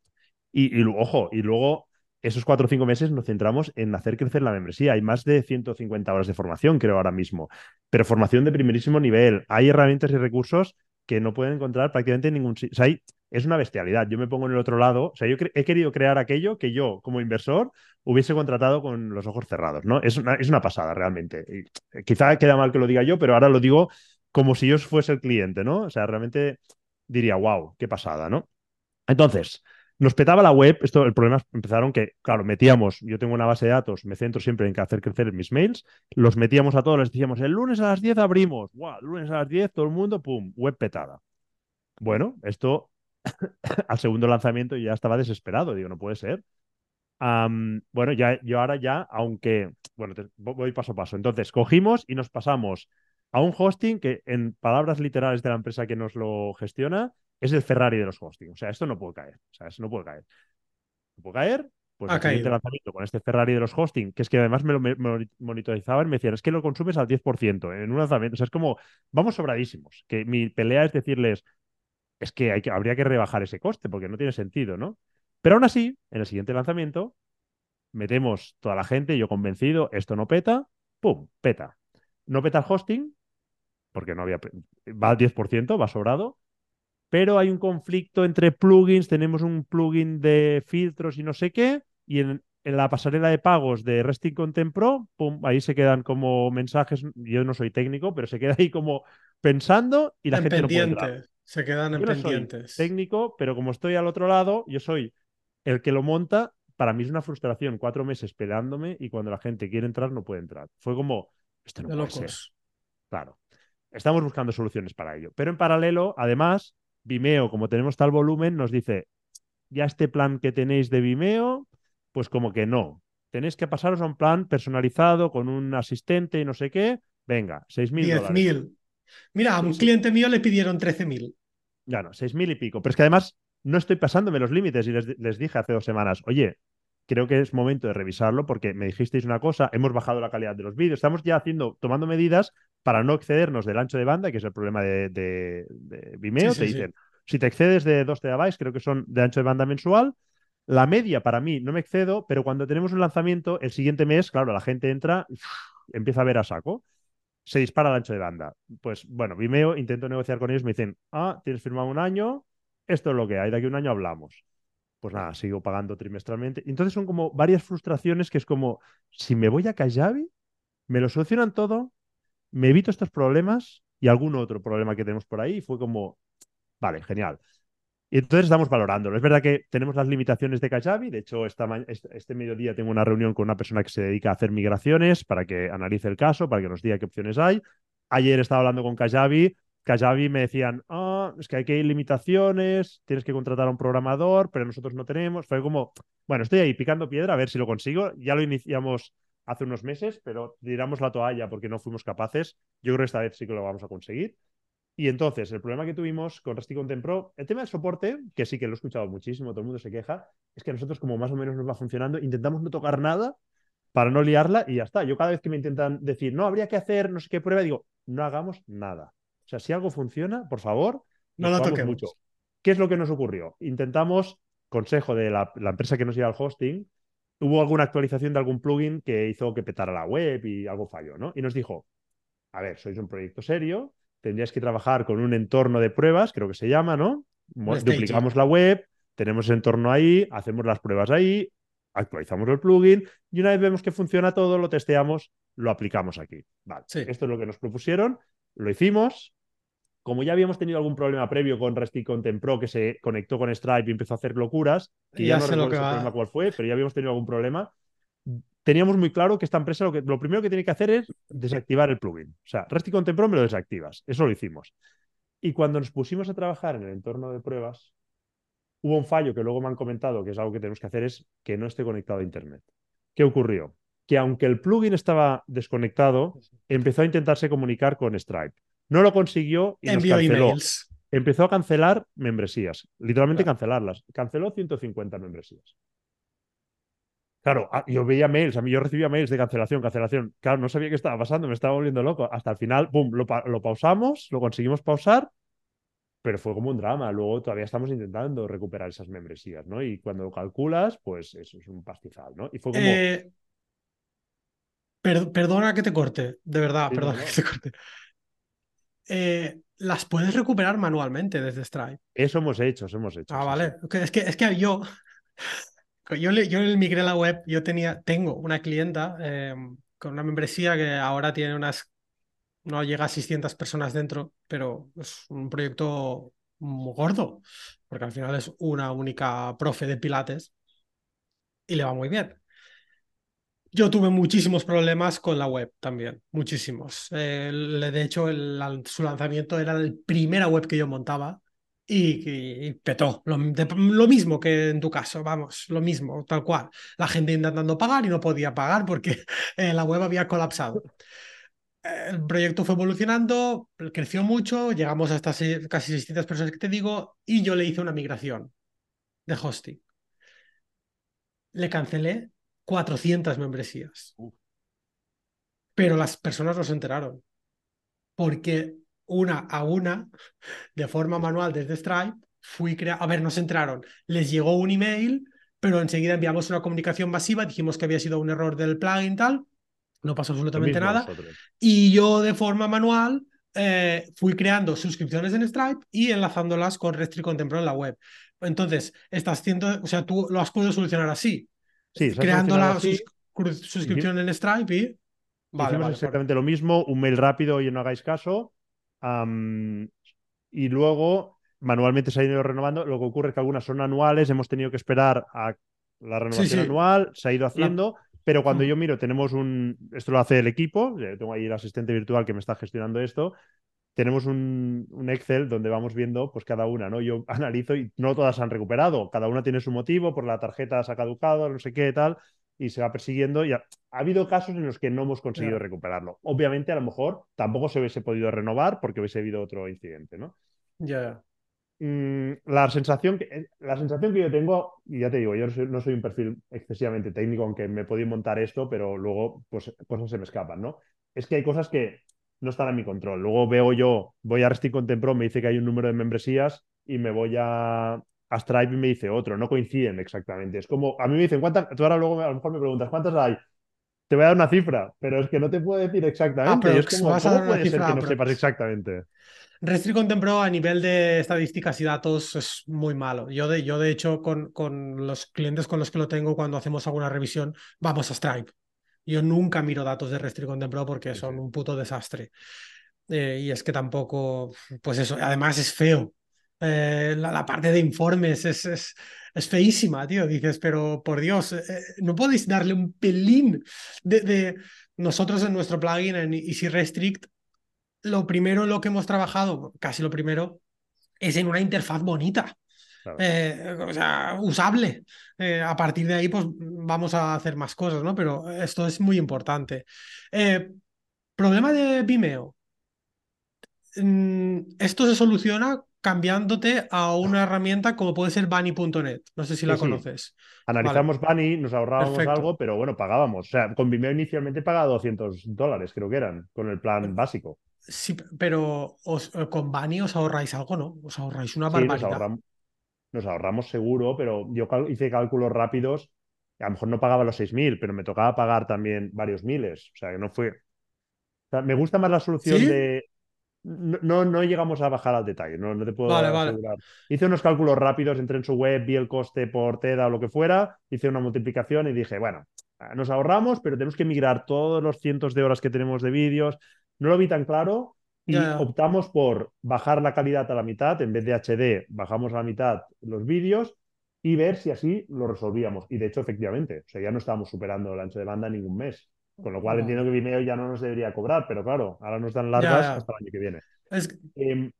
y, ojo, y luego esos cuatro o cinco meses nos centramos en hacer crecer la membresía. Hay más de 150 horas de formación, creo, ahora mismo, pero formación de primerísimo nivel. Hay herramientas y recursos que no pueden encontrar prácticamente en ningún sitio. Sea, es una bestialidad. Yo me pongo en el otro lado. O sea, yo he querido crear aquello que yo, como inversor, hubiese contratado con los ojos cerrados, ¿no? Es una, es una pasada, realmente. Y quizá queda mal que lo diga yo, pero ahora lo digo como si yo fuese el cliente, ¿no? O sea, realmente diría, wow, qué pasada, ¿no? Entonces, nos petaba la web, esto, el problema empezaron que, claro, metíamos, yo tengo una base de datos, me centro siempre en hacer crecer mis mails, los metíamos a todos, les decíamos, el lunes a las 10 abrimos, wow, lunes a las 10, todo el mundo, pum, web petada. Bueno, esto *coughs* al segundo lanzamiento ya estaba desesperado, digo, no puede ser. bueno, ya, yo ahora ya, aunque, bueno, voy paso a paso. Entonces, cogimos y nos pasamos a un hosting que, en palabras literales de la empresa que nos lo gestiona, es el Ferrari de los hosting. O sea, esto no puede caer. O sea, eso no puede caer. No puede caer. Pues el siguiente lanzamiento con este Ferrari de los hosting, que es que además me lo monitorizaban, me decían, es que lo consumes al 10% en un lanzamiento. O sea, es como, vamos sobradísimos. Que mi pelea es decirles, es que, hay que habría que rebajar ese coste porque no tiene sentido, ¿no? Pero aún así, en el siguiente lanzamiento, metemos toda la gente, yo convencido, esto no peta, ¡pum! Peta. No peta el hosting, porque no había. Va al 10%, va sobrado, pero hay un conflicto entre plugins, tenemos un plugin de filtros y no sé qué, y en, la pasarela de pagos de Resting Content Pro, pum, ahí se quedan como mensajes, yo no soy técnico, pero se queda ahí como pensando y la gente no puede Se quedan en yo pendientes. técnico, pero como estoy al otro lado, yo soy el que lo monta, para mí es una frustración, cuatro meses esperándome y cuando la gente quiere entrar no puede entrar. Fue como, esto no puede ser. Claro. Estamos buscando soluciones para ello. Pero en paralelo, además, Vimeo, como tenemos tal volumen, nos dice, ya este plan que tenéis de Vimeo, pues como que no. Tenéis que pasaros a un plan personalizado con un asistente y no sé qué. Venga, 6.000 10.000. Mira, a un cliente mío le pidieron 13.000. Ya no, 6.000 y pico. Pero es que además no estoy pasándome los límites y les, les dije hace dos semanas, oye, creo que es momento de revisarlo porque me dijisteis una cosa, hemos bajado la calidad de los vídeos, estamos ya haciendo, tomando medidas para no excedernos del ancho de banda, que es el problema de, Vimeo. te dicen, si te excedes de 2 terabytes, creo que son de ancho de banda mensual. La media para mí no me excedo, pero cuando tenemos un lanzamiento, el siguiente mes, claro, la gente entra, empieza a ver a saco, se dispara el ancho de banda. Pues bueno, Vimeo, intento negociar con ellos, me dicen, ah, tienes firmado un año, esto es lo que hay, de aquí a un año hablamos pues nada, sigo pagando trimestralmente. Entonces son como varias frustraciones que es como, si me voy a Kajabi, me lo solucionan todo, me evito estos problemas y algún otro problema que tenemos por ahí. Fue como, vale, genial. Y entonces estamos valorándolo. Es verdad que tenemos las limitaciones de Kajabi. De hecho, esta este mediodía tengo una reunión con una persona que se dedica a hacer migraciones para que analice el caso, para que nos diga qué opciones hay. Ayer estaba hablando con Kajabi. Kajabi me decían, ah, es que hay que ir limitaciones, tienes que contratar a un programador, pero nosotros no tenemos. Fue como, bueno, estoy ahí picando piedra a ver si lo consigo. Ya lo iniciamos hace unos meses, pero tiramos la toalla porque no fuimos capaces. Yo creo que esta vez sí que lo vamos a conseguir. Y entonces, el problema que tuvimos con Resti Content Pro, el tema del soporte, que sí que lo he escuchado muchísimo, todo el mundo se queja, es que nosotros, como más o menos nos va funcionando, intentamos no tocar nada para no liarla y ya está. Yo cada vez que me intentan decir, no, habría que hacer no sé qué prueba, digo, no hagamos nada. O sea, si algo funciona, por favor, no lo toquemos. mucho. ¿Qué es lo que nos ocurrió? Intentamos, consejo de la, la empresa que nos lleva al hosting, hubo alguna actualización de algún plugin que hizo que petara la web y algo falló, ¿no? Y nos dijo, a ver, sois un proyecto serio, tendrías que trabajar con un entorno de pruebas, creo que se llama, ¿no? Duplicamos la web, tenemos ese entorno ahí, hacemos las pruebas ahí, actualizamos el plugin y una vez vemos que funciona todo, lo testeamos, lo aplicamos aquí. Vale, esto es lo que nos propusieron, lo hicimos. Como ya habíamos tenido algún problema previo con Resti Content Pro que se conectó con Stripe y empezó a hacer locuras, que ya, no recuerdo que problema cuál fue, pero ya habíamos tenido algún problema, teníamos muy claro que esta empresa lo, que, lo primero que tiene que hacer es desactivar el plugin. O sea, Resti Content Pro me lo desactivas. Eso lo hicimos. Y cuando nos pusimos a trabajar en el entorno de pruebas, hubo un fallo que luego me han comentado que es algo que tenemos que hacer, es que no esté conectado a Internet. ¿Qué ocurrió? Que aunque el plugin estaba desconectado, empezó a intentarse comunicar con Stripe. No lo consiguió y nos canceló. Empezó a cancelar membresías, literalmente cancelarlas. Canceló 150 membresías. Claro, ah, yo veía mails, a mí yo recibía mails de cancelación, cancelación. Claro, no sabía qué estaba pasando, me estaba volviendo loco. Hasta el final, pum, lo, pausamos, lo conseguimos pausar, pero fue como un drama. Luego todavía estamos intentando recuperar esas membresías, ¿no? Y cuando lo calculas, pues eso es un pastizal, ¿no? Y fue como. Eh, perdona que te corte, de verdad, perdona que te corte. Eh, las puedes recuperar manualmente desde Stripe. Eso hemos hecho, eso hemos hecho. Ah, vale. Es, que, es que yo yo, le, yo migré la web, yo tenía, tengo una clienta em, con una membresía que ahora tiene unas, no llega a 600 personas dentro, pero es un proyecto gordo, porque al final es una única profe de Pilates y le va muy bien. Yo tuve muchísimos problemas con la web también, muchísimos. de hecho, su lanzamiento era la primera web que yo montaba y, petó. Lo, mismo que en tu caso, vamos, lo mismo, tal cual. La gente intentando pagar y no podía pagar porque *laughs* eh, la web había colapsado. El proyecto fue evolucionando, creció mucho, llegamos a estas casi 600 personas que te digo y yo le hice una migración de hosting. Le cancelé 400 membresías. Pero las personas no se enteraron. Porque una a una, de forma manual desde Stripe, fui creando, a ver, nos entraron, les llegó un email, pero enseguida enviamos una comunicación masiva, dijimos que había sido un error del plugin tal, no pasó absolutamente nada, y yo de forma manual eh, fui creando suscripciones en Stripe y enlazándolas con Restri Contemplo en la web. Entonces, estás haciendo, o sea, tú lo has podido solucionar así, sí, creando la suscripción en Stripe y... Vale, exactamente lo mismo, un mail rápido y no hagáis caso, y luego manualmente se ha ido renovando. Lo que ocurre es que algunas son anuales, hemos tenido que esperar a la renovación anual, se ha ido haciendo. Pero cuando yo miro, tenemos un. Esto lo hace el equipo, tengo ahí el asistente virtual que me está gestionando esto. Tenemos un, un, Excel donde vamos viendo pues cada una, ¿no? Yo *laughs* analizo y no todas han recuperado, cada una tiene su motivo, por la tarjeta se ha caducado, no sé qué, tal y se va persiguiendo. Y ha, habido casos en los que no hemos conseguido recuperarlo. Obviamente, a lo mejor tampoco se hubiese podido renovar porque hubiese habido otro incidente, ¿no? Ya. Mm, la, sensación que, eh, la sensación que yo tengo, y ya te digo, yo no soy, un perfil excesivamente técnico, aunque me podía montar esto, pero luego pues, cosas se me escapan, ¿no? Es que hay cosas que no están a mi control. Luego veo yo, voy a Resti Contempro, me dice que hay un número de membresías y me voy a Stripe y me dice otro, no coinciden exactamente. Es como, a mí me dicen, ¿cuántas? Tú ahora luego a lo mejor me preguntas, ¿cuántas hay? Te voy a dar una cifra, pero es que no te puedo decir exactamente. Ah, es como, vas a dar puede ser que no sepas exactamente? Contempro a nivel de estadísticas y datos es muy malo. Yo de, yo de hecho con, con los clientes con los que lo tengo cuando hacemos alguna revisión vamos a Stripe. Yo nunca miro datos de Restri Contempro porque son un puto desastre. eh, y es que tampoco, pues eso, además es feo. Eh, la, la, parte de informes es, es, es, feísima, tío. Dices, pero por Dios, eh, no podéis darle un pelín de, de, nosotros en nuestro plugin en Easy Restrict. Lo primero en lo que hemos trabajado, casi lo primero, es en una interfaz bonita. Claro. Eh, o sea, usable. Eh, a partir de ahí, pues vamos a hacer más cosas, ¿no? Pero esto es muy importante. Eh, problema de Vimeo. Mm, esto se soluciona cambiándote a una herramienta como puede ser Bunny.net. No sé si la sí, conoces. Analizamos vale. Bunny, nos ahorrábamos Perfecto. algo, pero bueno, pagábamos. O sea, con Vimeo inicialmente pagaba 200 dólares, creo que eran, con el plan básico. Sí, pero os, con Bunny os ahorráis algo, ¿no? Os ahorráis una barbaridad. Sí, nos, ahorramos, nos ahorramos seguro, pero yo hice cálculos rápidos. A lo mejor no pagaba los 6.000, pero me tocaba pagar también varios miles. O sea, que no fue. O sea, me gusta más la solución de. No, no, llegamos a bajar al detalle, no, no te puedo vale, asegurar. Vale. Hice unos cálculos rápidos, entré en su web, vi el coste por TEDA o lo que fuera, hice una multiplicación y dije, bueno, nos ahorramos, pero tenemos que migrar todos los cientos de horas que tenemos de vídeos. No lo vi tan claro y optamos por bajar la calidad a la mitad. En vez de HD, bajamos a la mitad los vídeos y ver si así lo resolvíamos. Y de hecho, efectivamente, o sea, ya no estábamos superando el ancho de banda en ningún mes. Con lo cual entiendo que Vimeo ya no nos debería cobrar, pero claro, ahora nos dan largas Ya. hasta el año que viene. Es, Eh,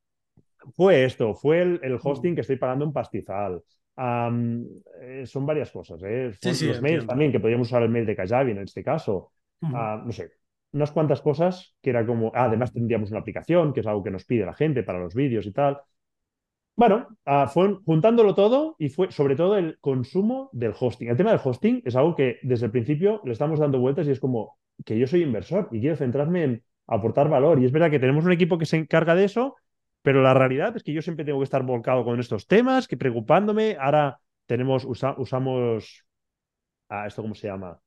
fue esto, fue el, el Mm. hosting que estoy pagando un pastizal. Eh, son varias cosas, ¿eh? Sí, los mails entiendo. también, que podíamos usar el mail de Kajabi en este caso. Ah, no sé, unas cuantas cosas que era como, ah, además tendríamos una aplicación, que es algo que nos pide la gente para los vídeos y tal. Bueno, ah, fue juntándolo todo y fue sobre todo el consumo del hosting. El tema del hosting es algo que desde el principio le estamos dando vueltas y es como que yo soy inversor y quiero centrarme en aportar valor. Y es verdad que tenemos un equipo que se encarga de eso, pero la realidad es que yo siempre tengo que estar volcado con estos temas, que preocupándome. Ahora tenemos, usa- usamos, ah, ¿esto cómo se llama?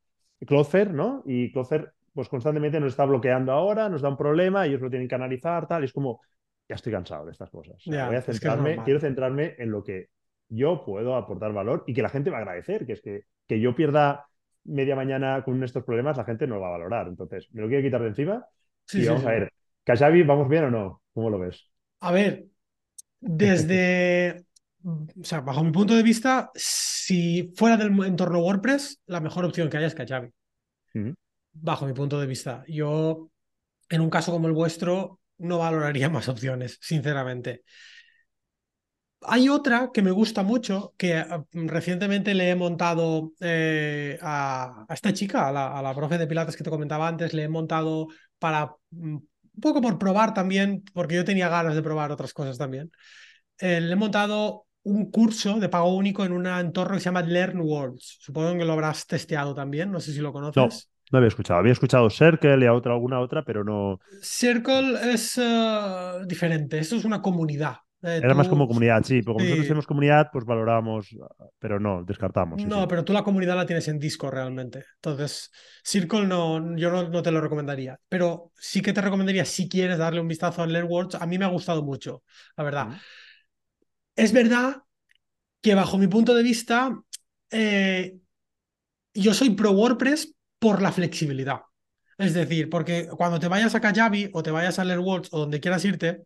Cloudflare, ¿no? Y Cloudflare pues constantemente nos está bloqueando ahora, nos da un problema, ellos lo tienen que analizar, tal, es como, ya estoy cansado de estas cosas. Ya, voy a es que es centrarme, quiero centrarme en lo que yo puedo aportar valor y que la gente va a agradecer, que es que, que yo pierda media mañana con estos problemas, la gente no lo va a valorar. Entonces, me lo quiero quitar de encima sí, y sí, vamos sí. a ver, Kajabi, ¿vamos bien o no? ¿Cómo lo ves? A ver, desde, o sea, bajo mi punto de vista, si fuera del entorno WordPress, la mejor opción que haya es Kajabi. Bajo mi punto de vista. Yo, en un caso como el vuestro, no valoraría *laughs* más opciones, sinceramente. Hay otra que me gusta mucho, que eh, recientemente le he montado eh, a, a esta chica, a la, a la profe de Pilates que te comentaba antes, le he montado para mm, un poco por probar también, porque yo tenía ganas de probar otras cosas también. Eh, le he montado un curso de pago único en un entorno que se llama Learn Worlds. Supongo que lo habrás testeado también, no sé si lo No, conoces. No había escuchado. Había escuchado Circle y a otra, alguna otra, pero no. Circle es eh, diferente, esto es una comunidad. Eh, Era más como comunidad, sí, porque como nosotros tenemos comunidad, pues valoramos, pero no, descartamos. sí, No, sí. pero tú la comunidad la tienes en Discord realmente. Entonces, Circle no, yo no, no te lo recomendaría. Pero sí que te recomendaría, si quieres darle un vistazo a Learnworlds, a mí me ha gustado mucho, la verdad. Es verdad que bajo mi punto de vista, eh, yo soy pro WordPress por la flexibilidad. Es decir, porque cuando te vayas a Kajabi o te vayas a Learnworlds o donde quieras irte,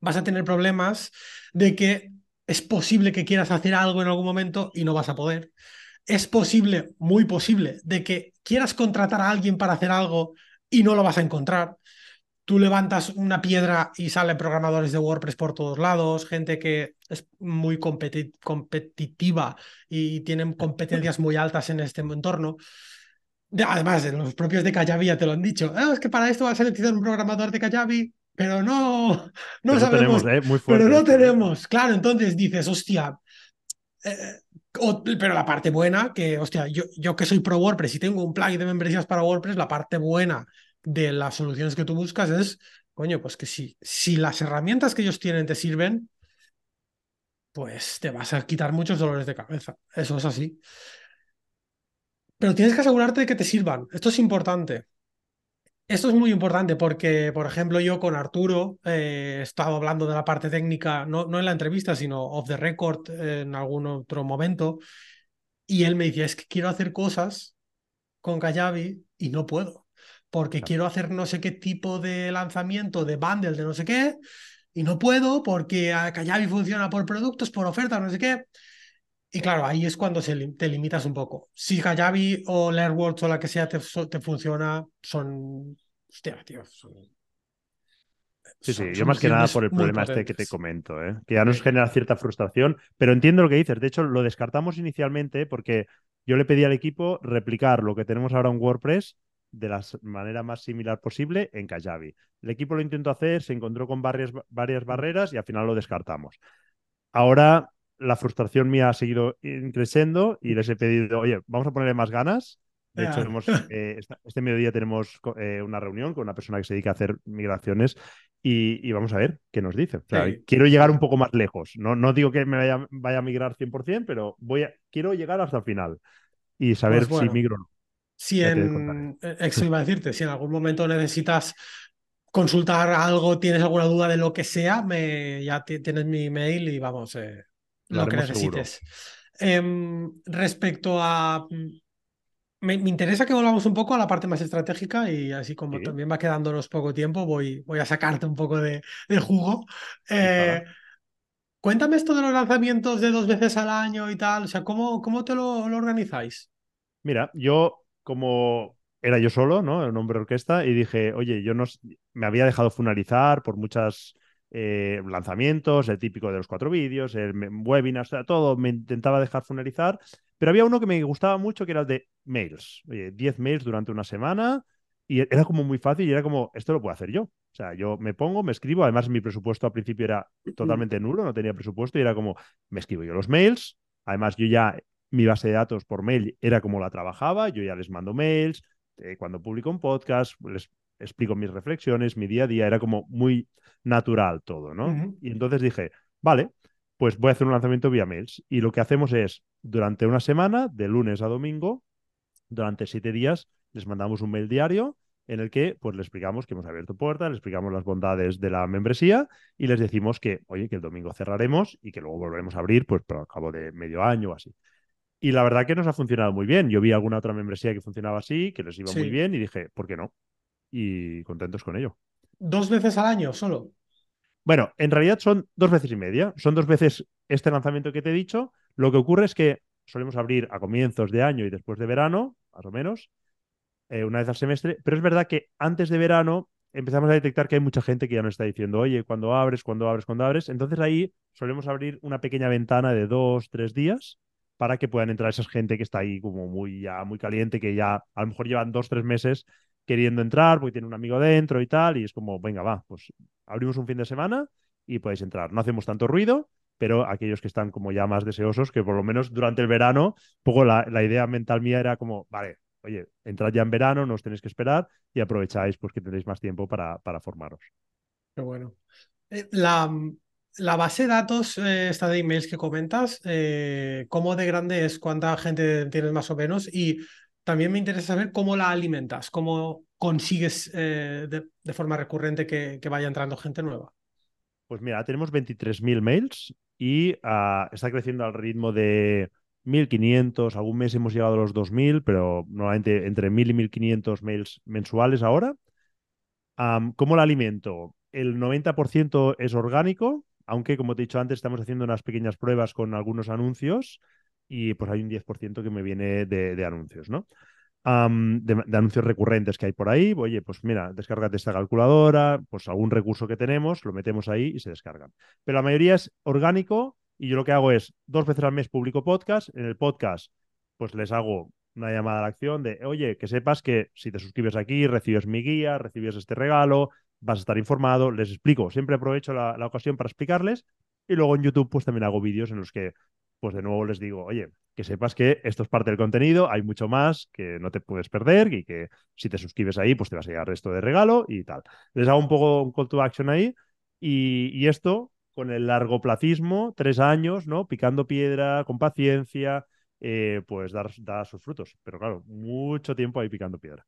vas a tener problemas de que es posible que quieras hacer algo en algún momento y no vas a poder. Es posible, muy posible, de que quieras contratar a alguien para hacer algo y no lo vas a encontrar. Tú levantas una piedra y salen programadores de WordPress por todos lados, gente que es muy competi- competitiva y tienen competencias muy altas en este entorno. De- además, los propios de Kajabi ya te lo han dicho. "Ah, es que para esto vas a necesitar un programador de Kajabi, pero no, no Pero sabemos. tenemos, ¿eh? Muy fuerte. Pero no esto, ¿eh? tenemos. Claro, entonces dices, hostia. eh, o- pero la parte buena, que, hostia, yo, yo que soy pro WordPress y tengo un plugin de membresías para WordPress, la parte buena de las soluciones que tú buscas es, coño, pues que si, si las herramientas que ellos tienen te sirven, pues te vas a quitar muchos dolores de cabeza. Eso es así. Pero tienes que asegurarte de que te sirvan. Esto es importante. Esto es muy importante porque, por ejemplo, yo con Arturo eh, he estado hablando de la parte técnica, no, no en la entrevista, sino off the record eh, en algún otro momento, y él me decía, es que quiero hacer cosas con Kajabi y no puedo, porque quiero hacer no sé qué tipo de lanzamiento de bundle de no sé qué y no puedo porque Kajabi funciona por productos, por ofertas, no sé qué. Y claro, ahí es cuando se, te limitas un poco. Si Kajabi o Learnwords o la que sea te, te funciona, son... Hostia, tío, son Sí, sí, yo más que nada por el problema este que te comento, ¿eh? que ya nos genera cierta frustración, pero entiendo lo que dices. De hecho, lo descartamos inicialmente porque yo le pedí al equipo replicar lo que tenemos ahora en WordPress de la manera más similar posible en Kajabi. El equipo lo intentó hacer, se encontró con varias, varias barreras y al final lo descartamos. Ahora la frustración mía ha seguido creciendo y les he pedido, oye, vamos a ponerle más ganas de hecho, *laughs* eh, este mediodía tenemos eh, una reunión con una persona que se dedica a hacer migraciones y, vamos a ver qué nos dice. Quiero llegar un poco más lejos. No, no digo que me vaya, vaya, a migrar 100%, pero voy a, quiero llegar hasta el final y saber pues si migro o no. Si en, eh, eso iba a decirte, si en algún momento necesitas consultar algo, tienes alguna duda de lo que sea, me, ya tienes mi email y vamos, lo, que necesites. Em, respecto a me, interesa que volvamos un poco a la parte más estratégica y así como también va quedándonos poco tiempo, voy, voy a sacarte un poco de, jugo. Eh, cuéntame esto de los lanzamientos de dos veces al año y tal, o sea, ¿cómo, cómo te lo, organizáis? Mira, yo como era yo solo, ¿no? El nombre orquesta, y dije, oye, yo no me había dejado funalizar por muchos eh, lanzamientos, el típico de los cuatro vídeos, el webinar, o sea, todo me intentaba dejar funalizar pero había uno que me gustaba mucho que era el de mails. Oye, 10 mails durante una semana y era como muy fácil y era como, esto lo puedo hacer yo. O sea, yo me pongo, me escribo. Además, mi presupuesto al principio era totalmente nulo, no tenía presupuesto y era como, me escribo yo los mails. Además, yo ya, mi base de datos por mail era como la trabajaba. Yo ya les mando mails. Eh, cuando publico un podcast, les explico mis reflexiones, mi día a día. Era como muy natural todo, ¿no? Y entonces dije, vale, pues voy a hacer un lanzamiento vía mails. Y lo que hacemos es, durante una semana, de lunes a domingo, durante siete días, les mandamos un mail diario en el que pues le explicamos que hemos abierto puertas, les explicamos las bondades de la membresía y les decimos que, oye, que el domingo cerraremos y que luego volveremos a abrir pues por al cabo de medio año o así. Y la verdad que nos ha funcionado muy bien. Yo vi alguna otra membresía que funcionaba así, que les iba muy bien y dije, ¿por qué no? Y contentos con ello. ¿Dos veces al año solo? Bueno, en realidad son dos veces y media. Son dos veces este lanzamiento que te he dicho. Lo que ocurre es que solemos abrir a comienzos de año y después de verano, más o menos, eh, una vez al semestre. Pero es verdad que antes de verano empezamos a detectar que hay mucha gente que ya nos está diciendo, oye, cuando abres, cuando abres, cuando abres. Entonces ahí solemos abrir una pequeña ventana de dos, tres días para que puedan entrar esa gente que está ahí como muy, ya, muy caliente, que ya a lo mejor llevan dos, tres meses queriendo entrar porque tiene un amigo dentro y tal, y es como, venga, va, pues abrimos un fin de semana y podéis entrar. No hacemos tanto ruido, pero aquellos que están como ya más deseosos, que por lo menos durante el verano, poco la, idea mental mía era como, vale, oye, entrad ya en verano, no os tenéis que esperar y aprovecháis pues que tenéis más tiempo para, para formaros. Qué bueno. Eh, la, la, base de datos, eh, esta de emails que comentas, eh, ¿cómo de grande es? ¿Cuánta gente tienes más o menos? Y también me interesa saber cómo la alimentas, cómo consigues eh, de, forma recurrente que, vaya entrando gente nueva. Pues mira, tenemos 23.000 mails y ah, está creciendo al ritmo de 1.500, algún mes hemos llegado a los 2.000, pero normalmente entre 1.000 y 1.500 mails mensuales ahora. ¿Cómo la alimento? El 90% es orgánico, aunque como te he dicho antes, estamos haciendo unas pequeñas pruebas con algunos anuncios y pues hay un 10% que me viene de, anuncios, ¿no? de, anuncios recurrentes que hay por ahí. Oye, pues mira, descárgate esta calculadora, pues algún recurso que tenemos, lo metemos ahí y se descargan. Pero la mayoría es orgánico y yo lo que hago es dos veces al mes publico podcast. En el podcast, pues les hago una llamada a la acción de, oye, que sepas que si te suscribes aquí, recibes mi guía, recibes este regalo, vas a estar informado, les explico. Siempre aprovecho la, la ocasión para explicarles. Y luego en YouTube, pues también hago vídeos en los que pues de nuevo les digo, oye, que sepas que esto es parte del contenido, hay mucho más que no te puedes perder y que si te suscribes ahí, pues te vas a llegar esto de regalo y tal. Les hago un poco un call to action ahí y, esto con el largoplacismo, tres años, ¿no? Picando piedra, con paciencia, eh, pues dar, sus frutos. Pero claro, mucho tiempo ahí picando piedra.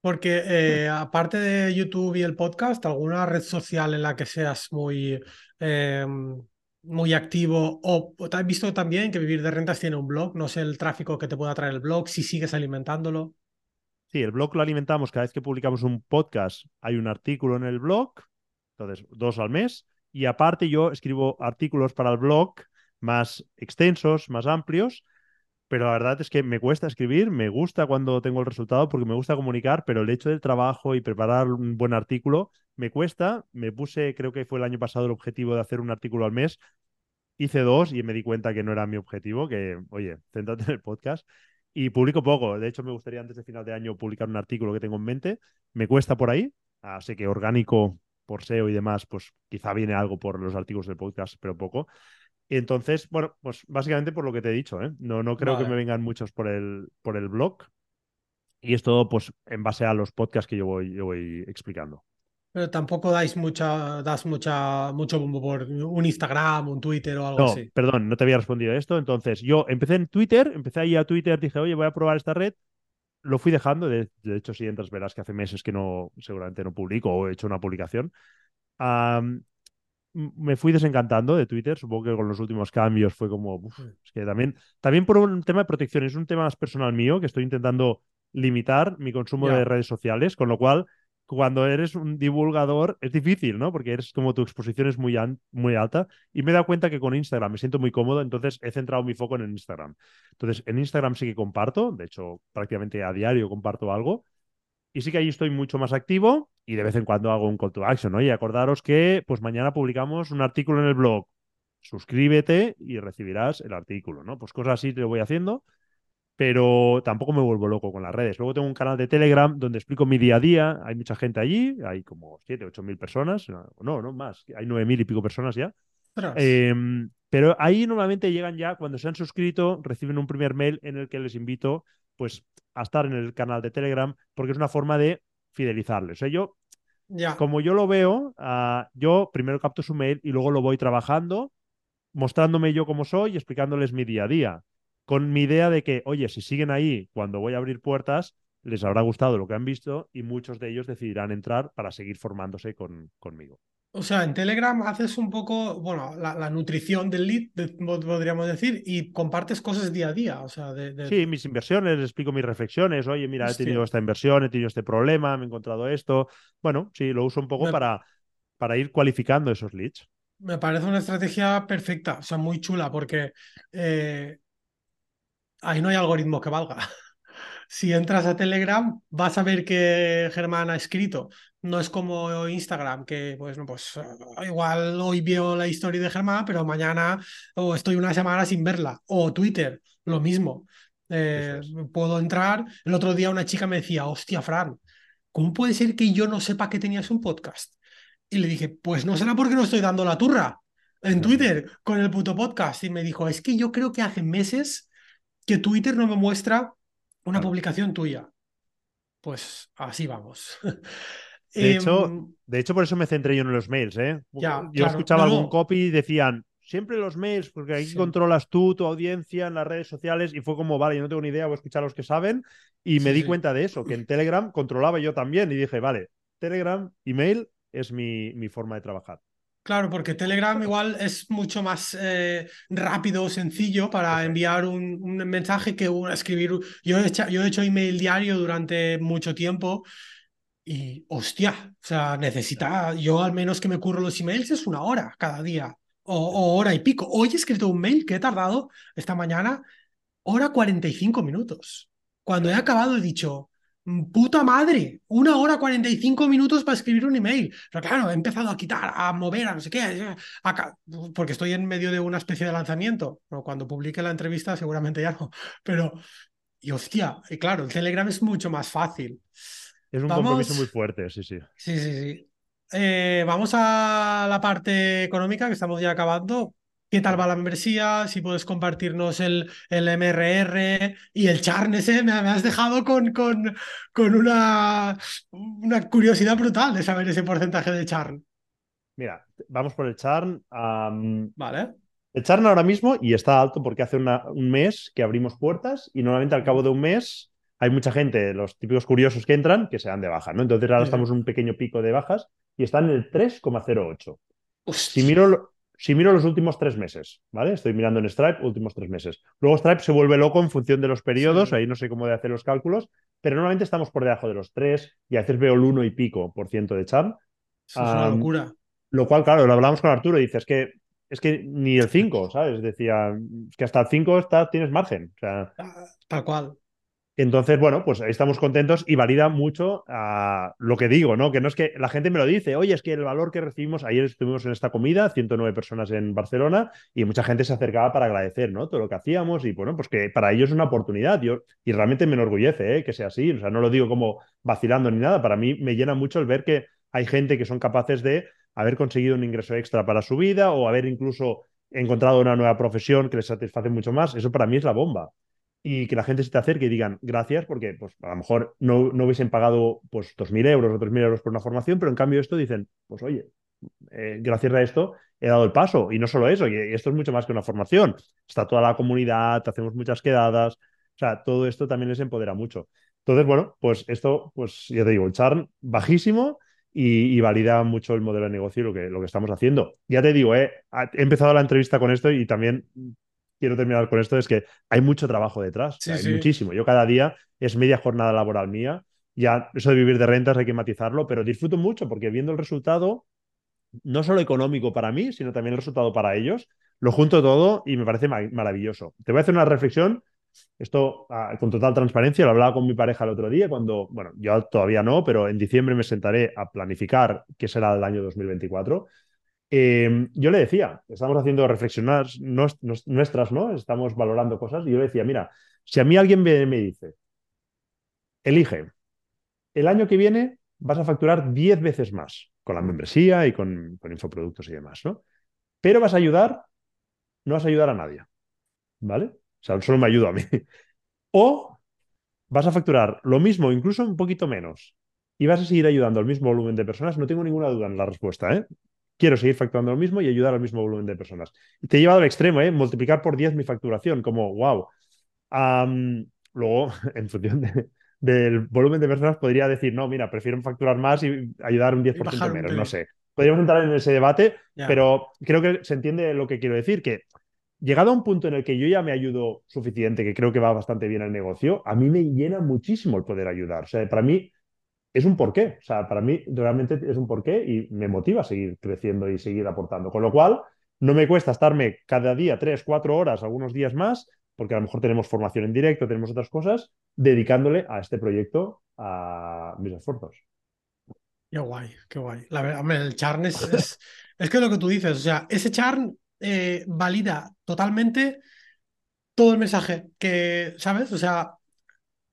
Porque eh, aparte de YouTube y el podcast, ¿alguna red social en la que seas muy em, muy activo o, te has visto también que Vivir de Rentas tiene un blog, no sé el tráfico que te pueda traer el blog, si sigues alimentándolo. Sí, el blog lo alimentamos cada vez que publicamos un podcast. Hay un artículo en el blog, entonces dos al mes. Y aparte yo escribo artículos para el blog más extensos, más amplios, pero la verdad es que me cuesta escribir, me gusta cuando tengo el resultado porque me gusta comunicar, pero el hecho del trabajo y preparar un buen artículo me cuesta. Me puse, creo que fue el año pasado, el objetivo de hacer un artículo al mes. Hice dos y me di cuenta que no era mi objetivo, que, oye, céntrate en el podcast. Y publico poco. De hecho, me gustaría antes de final de año publicar un artículo que tengo en mente. Me cuesta por ahí. Así que orgánico por SEO y demás, pues quizá viene algo por los artículos del podcast, pero poco. Entonces, bueno, pues básicamente por lo que te he dicho, ¿eh? No, no creo que me vengan muchos por el, por el blog. Y es todo pues en base a los podcasts que yo voy, yo voy explicando. Pero tampoco dais mucha, das mucha, mucho por un Instagram, un Twitter o algo no, así. Perdón, no te había respondido esto. Entonces, yo empecé en Twitter, empecé ahí a Twitter, dije, oye, voy a probar esta red. Lo fui dejando. De, hecho, si entras, verás que hace meses que no, seguramente no publico o he hecho una publicación me fui desencantando de Twitter. Supongo que con los últimos cambios fue como. es que también, también por un tema de protección, es un tema más personal mío que estoy intentando limitar mi consumo de redes sociales, con lo cual. Cuando eres un divulgador es difícil, ¿no? Porque eres como tu exposición es muy, muy alta. Y me he dado cuenta que con Instagram me siento muy cómodo, entonces he centrado mi foco en Instagram. Entonces, en Instagram sí que comparto, de hecho, prácticamente a diario comparto algo, y sí que ahí estoy mucho más activo y de vez en cuando hago un call to action, ¿no? Y acordaros que pues mañana publicamos un artículo en el blog. Suscríbete y recibirás el artículo, ¿no? Pues cosas así te lo voy haciendo, pero tampoco me vuelvo loco con las redes. Luego tengo un canal de Telegram donde explico mi día a día. Hay mucha gente allí, hay como 7, 8 mil personas. No, no más, hay 9 mil y pico personas ya. Em, pero ahí normalmente llegan ya, cuando se han suscrito, reciben un primer mail en el que les invito pues a estar en el canal de Telegram porque es una forma de fidelizarles. O sea, yo, como yo lo veo, ah, yo primero capto su mail y luego lo voy trabajando, mostrándome yo cómo soy y explicándoles mi día a día, con mi idea de que, oye, si siguen ahí cuando voy a abrir puertas, les habrá gustado lo que han visto y muchos de ellos decidirán entrar para seguir formándose con, conmigo. O sea, en Telegram haces un poco, bueno, la, nutrición del lead, podríamos decir, y compartes cosas día a día. O sea, de, Sí, mis inversiones, explico mis reflexiones. Oye, mira, he tenido esta inversión, he tenido este problema, me he encontrado esto. Bueno, sí, lo uso un poco para, para ir cualificando esos leads. Me parece una estrategia perfecta, o sea, muy chula, porque eh, ahí no hay algoritmo que valga *laughs* si entras a Telegram, vas a ver que Germán ha escrito. No es como Instagram, que pues no, pues eh, igual hoy veo la historia de Germán, pero mañana o estoy una semana sin verla. O Twitter, lo mismo. Eh, puedo entrar. El otro día una chica me decía, hostia, Fran, ¿cómo puede ser que yo no sepa que tenías un podcast? Y le dije, pues no será porque no estoy dando la turra en Twitter con el puto podcast. Y me dijo, es que yo creo que hace meses que Twitter no me muestra una publicación tuya. Pues así vamos. *laughs* De, hecho, em, de hecho, por eso me centré yo en los mails. ¿eh? yo escuchaba algún copy y decían, siempre los mails, porque ahí controlas tú, tu audiencia en las redes sociales, y fue como, vale, yo no tengo ni idea, voy a escuchar a los que saben, y me di cuenta de eso, que en Telegram controlaba yo también, y dije, vale, Telegram, email es mi, mi forma de trabajar. Claro, porque Telegram igual es mucho más eh, rápido, sencillo para enviar un, mensaje que escribir. Yo he, hecho, yo he hecho email diario durante mucho tiempo y hostia, o sea, necesita, yo al menos que me curro los emails es una hora cada día o, o hora y pico. Hoy he escrito un mail que he tardado esta mañana hora 45 minutos. Cuando he acabado he dicho, puta madre, una hora 45 minutos para escribir un email. Pero claro, he empezado a quitar, a mover, a no sé qué, porque estoy en medio de una especie de lanzamiento. cuando publique la entrevista seguramente ya no. Pero, y hostia, y claro, el Telegram es mucho más fácil. Es un compromiso muy fuerte, sí, sí. Sí, sí, sí. Eh, vamos a la parte económica, que estamos ya acabando. ¿Qué tal va la membresía? Si puedes compartirnos el, el MRR y el charn ese, me, has dejado con, con, con una, una, curiosidad brutal de saber ese porcentaje de charn. Mira, vamos por el charn. vale. El charn ahora mismo, y está alto porque hace un mes que abrimos puertas y normalmente al cabo de un mes hay mucha gente, los típicos curiosos que entran, que se dan de baja, ¿no? Entonces ahora estamos en un pequeño pico de bajas y están en el 3,08. Si miro, si miro los últimos tres meses, ¿vale? Estoy mirando en Stripe, últimos tres meses. Luego Stripe se vuelve loco en función de los periodos, Sí. ahí no sé cómo de hacer los cálculos, pero normalmente estamos por debajo de los tres y a veces veo el uno y pico por ciento de. Eso es una locura. Lo cual, claro, lo hablamos con Arturo y dice, es que, es que ni el 5, ¿sabes? Decía, es que hasta el 5 está, tienes margen. O sea, Ah, Tal cual. Entonces, bueno, pues estamos contentos y valida mucho ah, lo que digo, ¿no? Que no es que la gente me lo dice, oye, es que el valor que recibimos, ayer estuvimos en esta comida, 109 personas en Barcelona, y mucha gente se acercaba para agradecer, ¿no? Todo lo que hacíamos y, bueno, pues que para ellos es una oportunidad. Yo, y realmente me enorgullece, ¿eh? Que sea así. O sea, no lo digo como vacilando ni nada. Para mí me llena mucho el ver que hay gente que son capaces de haber conseguido un ingreso extra para su vida o haber incluso encontrado una nueva profesión que les satisface mucho más. Eso para mí es la bomba y que la gente se te acerque y digan gracias, porque pues, a lo mejor no, no hubiesen pagado pues 2.000 euros o 3.000 euros por una formación, pero en cambio esto dicen, pues oye, eh, gracias a esto he dado el paso. Y no solo eso, y, esto es mucho más que una formación. Está toda la comunidad, hacemos muchas quedadas, o sea, todo esto también les empodera mucho. Entonces, bueno, pues esto, pues ya te digo, el charm bajísimo y, y valida mucho el modelo de negocio y lo que, lo que estamos haciendo. Ya te digo, eh, he empezado la entrevista con esto y también quiero terminar con esto, es que hay mucho trabajo detrás, Sí, hay sí. muchísimo. Yo cada día es media jornada laboral mía. Ya eso de vivir de rentas hay que matizarlo, pero disfruto mucho porque viendo el resultado, no solo económico para mí, sino también el resultado para ellos, lo junto todo y me parece ma- maravilloso. Te voy a hacer una reflexión, esto ah, con total transparencia, lo hablaba con mi pareja el otro día, cuando, bueno, yo todavía no, pero en diciembre me sentaré a planificar qué será el año 2024. Eh, yo le decía, estamos haciendo reflexionar nos- nos- nuestras, ¿no? Estamos valorando cosas y yo le decía, mira, si a mí alguien me, me dice, elige, el año que viene vas a facturar 10 veces más con la membresía y con, con infoproductos y demás, ¿no? Pero vas a ayudar, no vas a ayudar a nadie, ¿vale? O sea, solo me ayudo a mí. *laughs* O vas a facturar lo mismo, incluso un poquito menos, y vas a seguir ayudando al mismo volumen de personas, no tengo ninguna duda en la respuesta, ¿eh? Quiero seguir facturando lo mismo y ayudar al mismo volumen de personas. Y te he llevado al extremo, ¿eh? Multiplicar por 10 mi facturación, como, wow. Am, luego, *laughs* en función de- del volumen de personas, podría decir, no, mira, prefiero facturar más y ayudar un 10% bajar un menos, no sé. Podríamos entrar en ese debate, Ya. pero creo que se entiende lo que quiero decir, que llegado a un punto en el que yo ya me ayudo suficiente, que creo que va bastante bien el negocio, a mí me llena muchísimo el poder ayudar. O sea, para mí es un porqué. O sea, para mí realmente es un porqué y me motiva a seguir creciendo y seguir aportando. Con lo cual, no me cuesta estarme cada día tres, cuatro horas, algunos días más, porque a lo mejor tenemos formación en directo, tenemos otras cosas, dedicándole a este proyecto a mis esfuerzos. Qué guay, qué guay. La verdad, el charn es, es, que lo que tú dices, o sea, ese charn eh, valida totalmente todo el mensaje que, ¿sabes? O sea,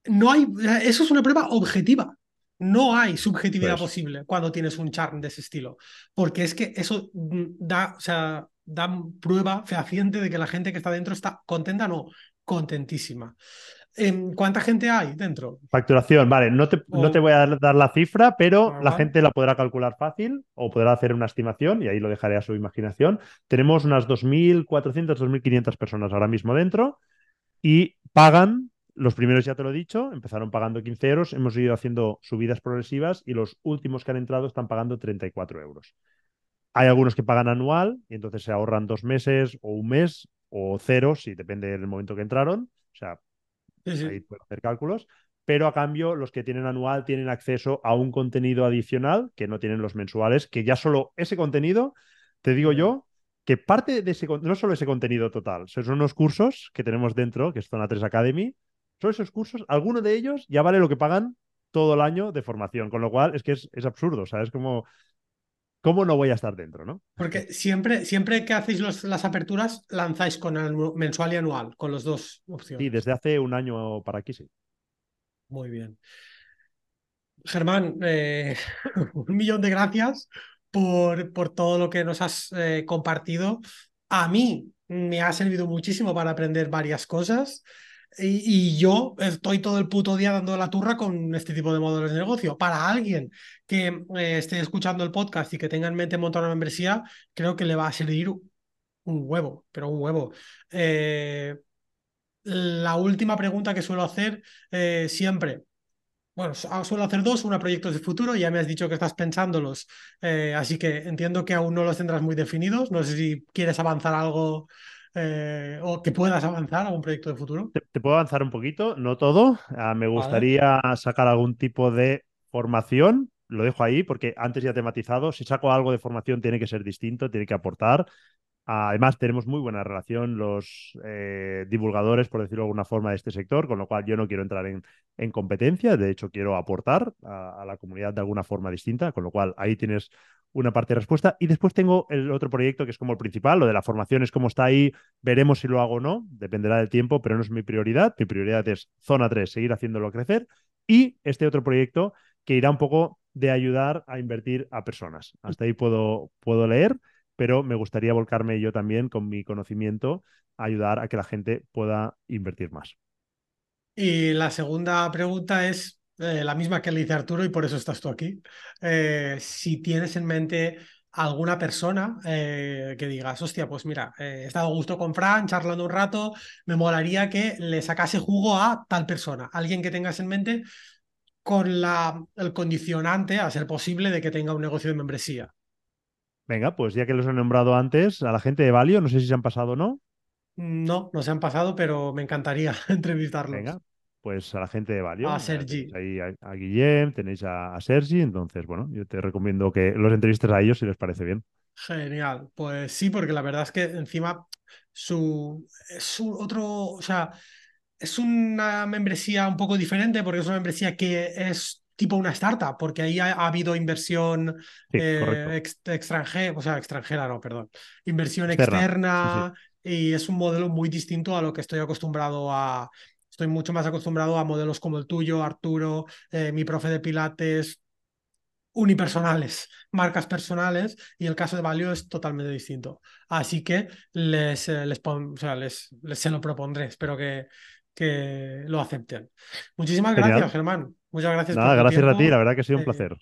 no hay, eso es una prueba objetiva. No hay subjetividad Pues. posible cuando tienes un charm de ese estilo, porque es que eso da, o sea, da prueba fehaciente de que la gente que está dentro está contenta, no, contentísima. Em, ¿Cuánta gente hay dentro? Facturación, vale, no te, no te voy a dar, la cifra, pero Ah, la gente la podrá calcular fácil o podrá hacer una estimación y ahí lo dejaré a su imaginación. Tenemos unas 2.400, 2.500 personas ahora mismo dentro y pagan, los primeros ya te lo he dicho, empezaron pagando 15 euros, hemos ido haciendo subidas progresivas y los últimos que han entrado están pagando 34 euros. Hay algunos que pagan anual y entonces se ahorran dos meses o un mes o cero, si depende del momento que entraron. O sea, Sí, sí. ahí puedo hacer cálculos, pero a cambio los que tienen anual tienen acceso a un contenido adicional que no tienen los mensuales, que ya solo ese contenido, te digo yo, que parte de ese, no solo ese contenido total, son unos cursos que tenemos dentro, que es Zona 3 Academy, son esos cursos, alguno de ellos ya vale lo que pagan todo el año de formación, con lo cual es que es, es absurdo, ¿sabes? Como, ¿cómo no voy a estar dentro, no? Porque siempre, siempre que hacéis los- las aperturas, lanzáis con anu- mensual y anual, con las dos opciones. Sí, desde hace un año para aquí sí. Muy bien. Germán, eh, *laughs* un millón de gracias por, por todo lo que nos has eh, compartido. A mí me ha servido muchísimo para aprender varias cosas y, yo estoy todo el puto día dando la turra con este tipo de modelos de negocio. Para alguien que eh, esté escuchando el podcast y que tenga en mente montar una membresía, creo que le va a servir un huevo, pero un huevo. Eh, la última pregunta que suelo hacer eh, siempre Bueno, ah, suelo hacer dos, una proyectos de futuro, ya me has dicho que estás pensándolos, así que entiendo que aún no los tendrás muy definidos. No sé si quieres avanzar algo eh, o que puedas avanzar algún proyecto de futuro. Te, te puedo avanzar un poquito, no todo. Ah, me Vale. gustaría sacar algún tipo de formación. Lo dejo ahí porque antes ya tematizado. Si saco algo de formación tiene que ser distinto, tiene que aportar. Además, tenemos muy buena relación los eh, divulgadores, por decirlo de alguna forma, de este sector, con lo cual yo no quiero entrar en, en competencia, de hecho quiero aportar a, a, la comunidad de alguna forma distinta, con lo cual ahí tienes una parte de respuesta. Y después tengo el otro proyecto que es como el principal, lo de la formación es como está ahí, veremos si lo hago o no, dependerá del tiempo, pero no es mi prioridad. Mi prioridad es zona 3, seguir haciéndolo crecer. Y este otro proyecto que irá un poco de ayudar a invertir a personas. Hasta ahí puedo, puedo leer pero me gustaría volcarme yo también con mi conocimiento a ayudar a que la gente pueda invertir más. Y la segunda pregunta es eh, la misma que le hice a Arturo y por eso estás tú aquí. Eh, si tienes en mente alguna persona eh, que digas, hostia, pues mira, he estado a gusto con Fran, charlando un rato, me molaría que le sacase jugo a tal persona, alguien que tengas en mente con la, el condicionante, a ser posible, de que tenga un negocio de membresía. Venga, pues ya que los he nombrado antes, a la gente de Valio, no sé si se han pasado o no. No, no se han pasado, pero me encantaría *laughs* entrevistarlos. Venga, pues a la gente de A Valio, eh, Sergi. ahí a, a Guillem, tenéis a, a, Sergi, entonces, bueno, yo te recomiendo que los entrevistes a ellos si les parece bien. Genial, pues sí, porque la verdad es que encima su es un otro, o sea, es una membresía un poco diferente porque es una membresía que es tipo una startup, porque ahí ha, ha habido inversión Sí, eh, ex, extranjera, o sea, extranjera, no, perdón, inversión Externa. Sí, sí. externa y es un modelo muy distinto a lo que estoy acostumbrado a, estoy mucho más acostumbrado a modelos como el tuyo, Arturo, eh, mi profe de Pilates, unipersonales, marcas personales, y el caso de Valio es totalmente distinto. Así que les, eh, les, o sea, les, les, se lo propondré, espero que, que lo acepten. Muchísimas gracias. Germán. Muchas gracias por Nada, tu gracias a ti, la tiempo. verdad que ha sido un Eh, placer.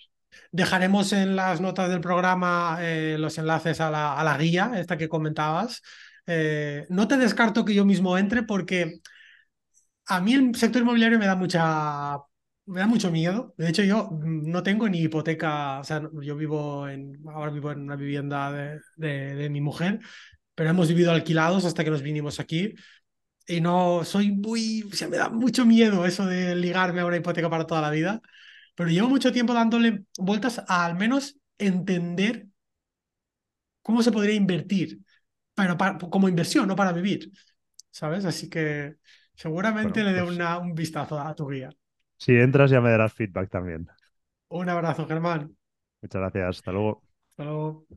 dejaremos en las notas del programa eh, los enlaces a la, a la, guía, esta que comentabas. Eh, no te descarto que yo mismo entre porque a mí el sector inmobiliario me da mucha me da mucho miedo. De hecho, yo no tengo ni hipoteca, o sea, yo vivo en, ahora vivo en una vivienda de, de, de, mi mujer, pero hemos vivido alquilados hasta que nos vinimos aquí. Y no, soy muy, o sea, me da mucho miedo eso de ligarme a una hipoteca para toda la vida. Pero llevo mucho tiempo dándole vueltas a al menos entender cómo se podría invertir, pero para, como inversión, no para vivir, ¿sabes? Así que seguramente Bueno, le dé pues un vistazo a tu guía. si entras ya me darás feedback también. Un abrazo, Germán. Muchas gracias, hasta luego. Hasta luego.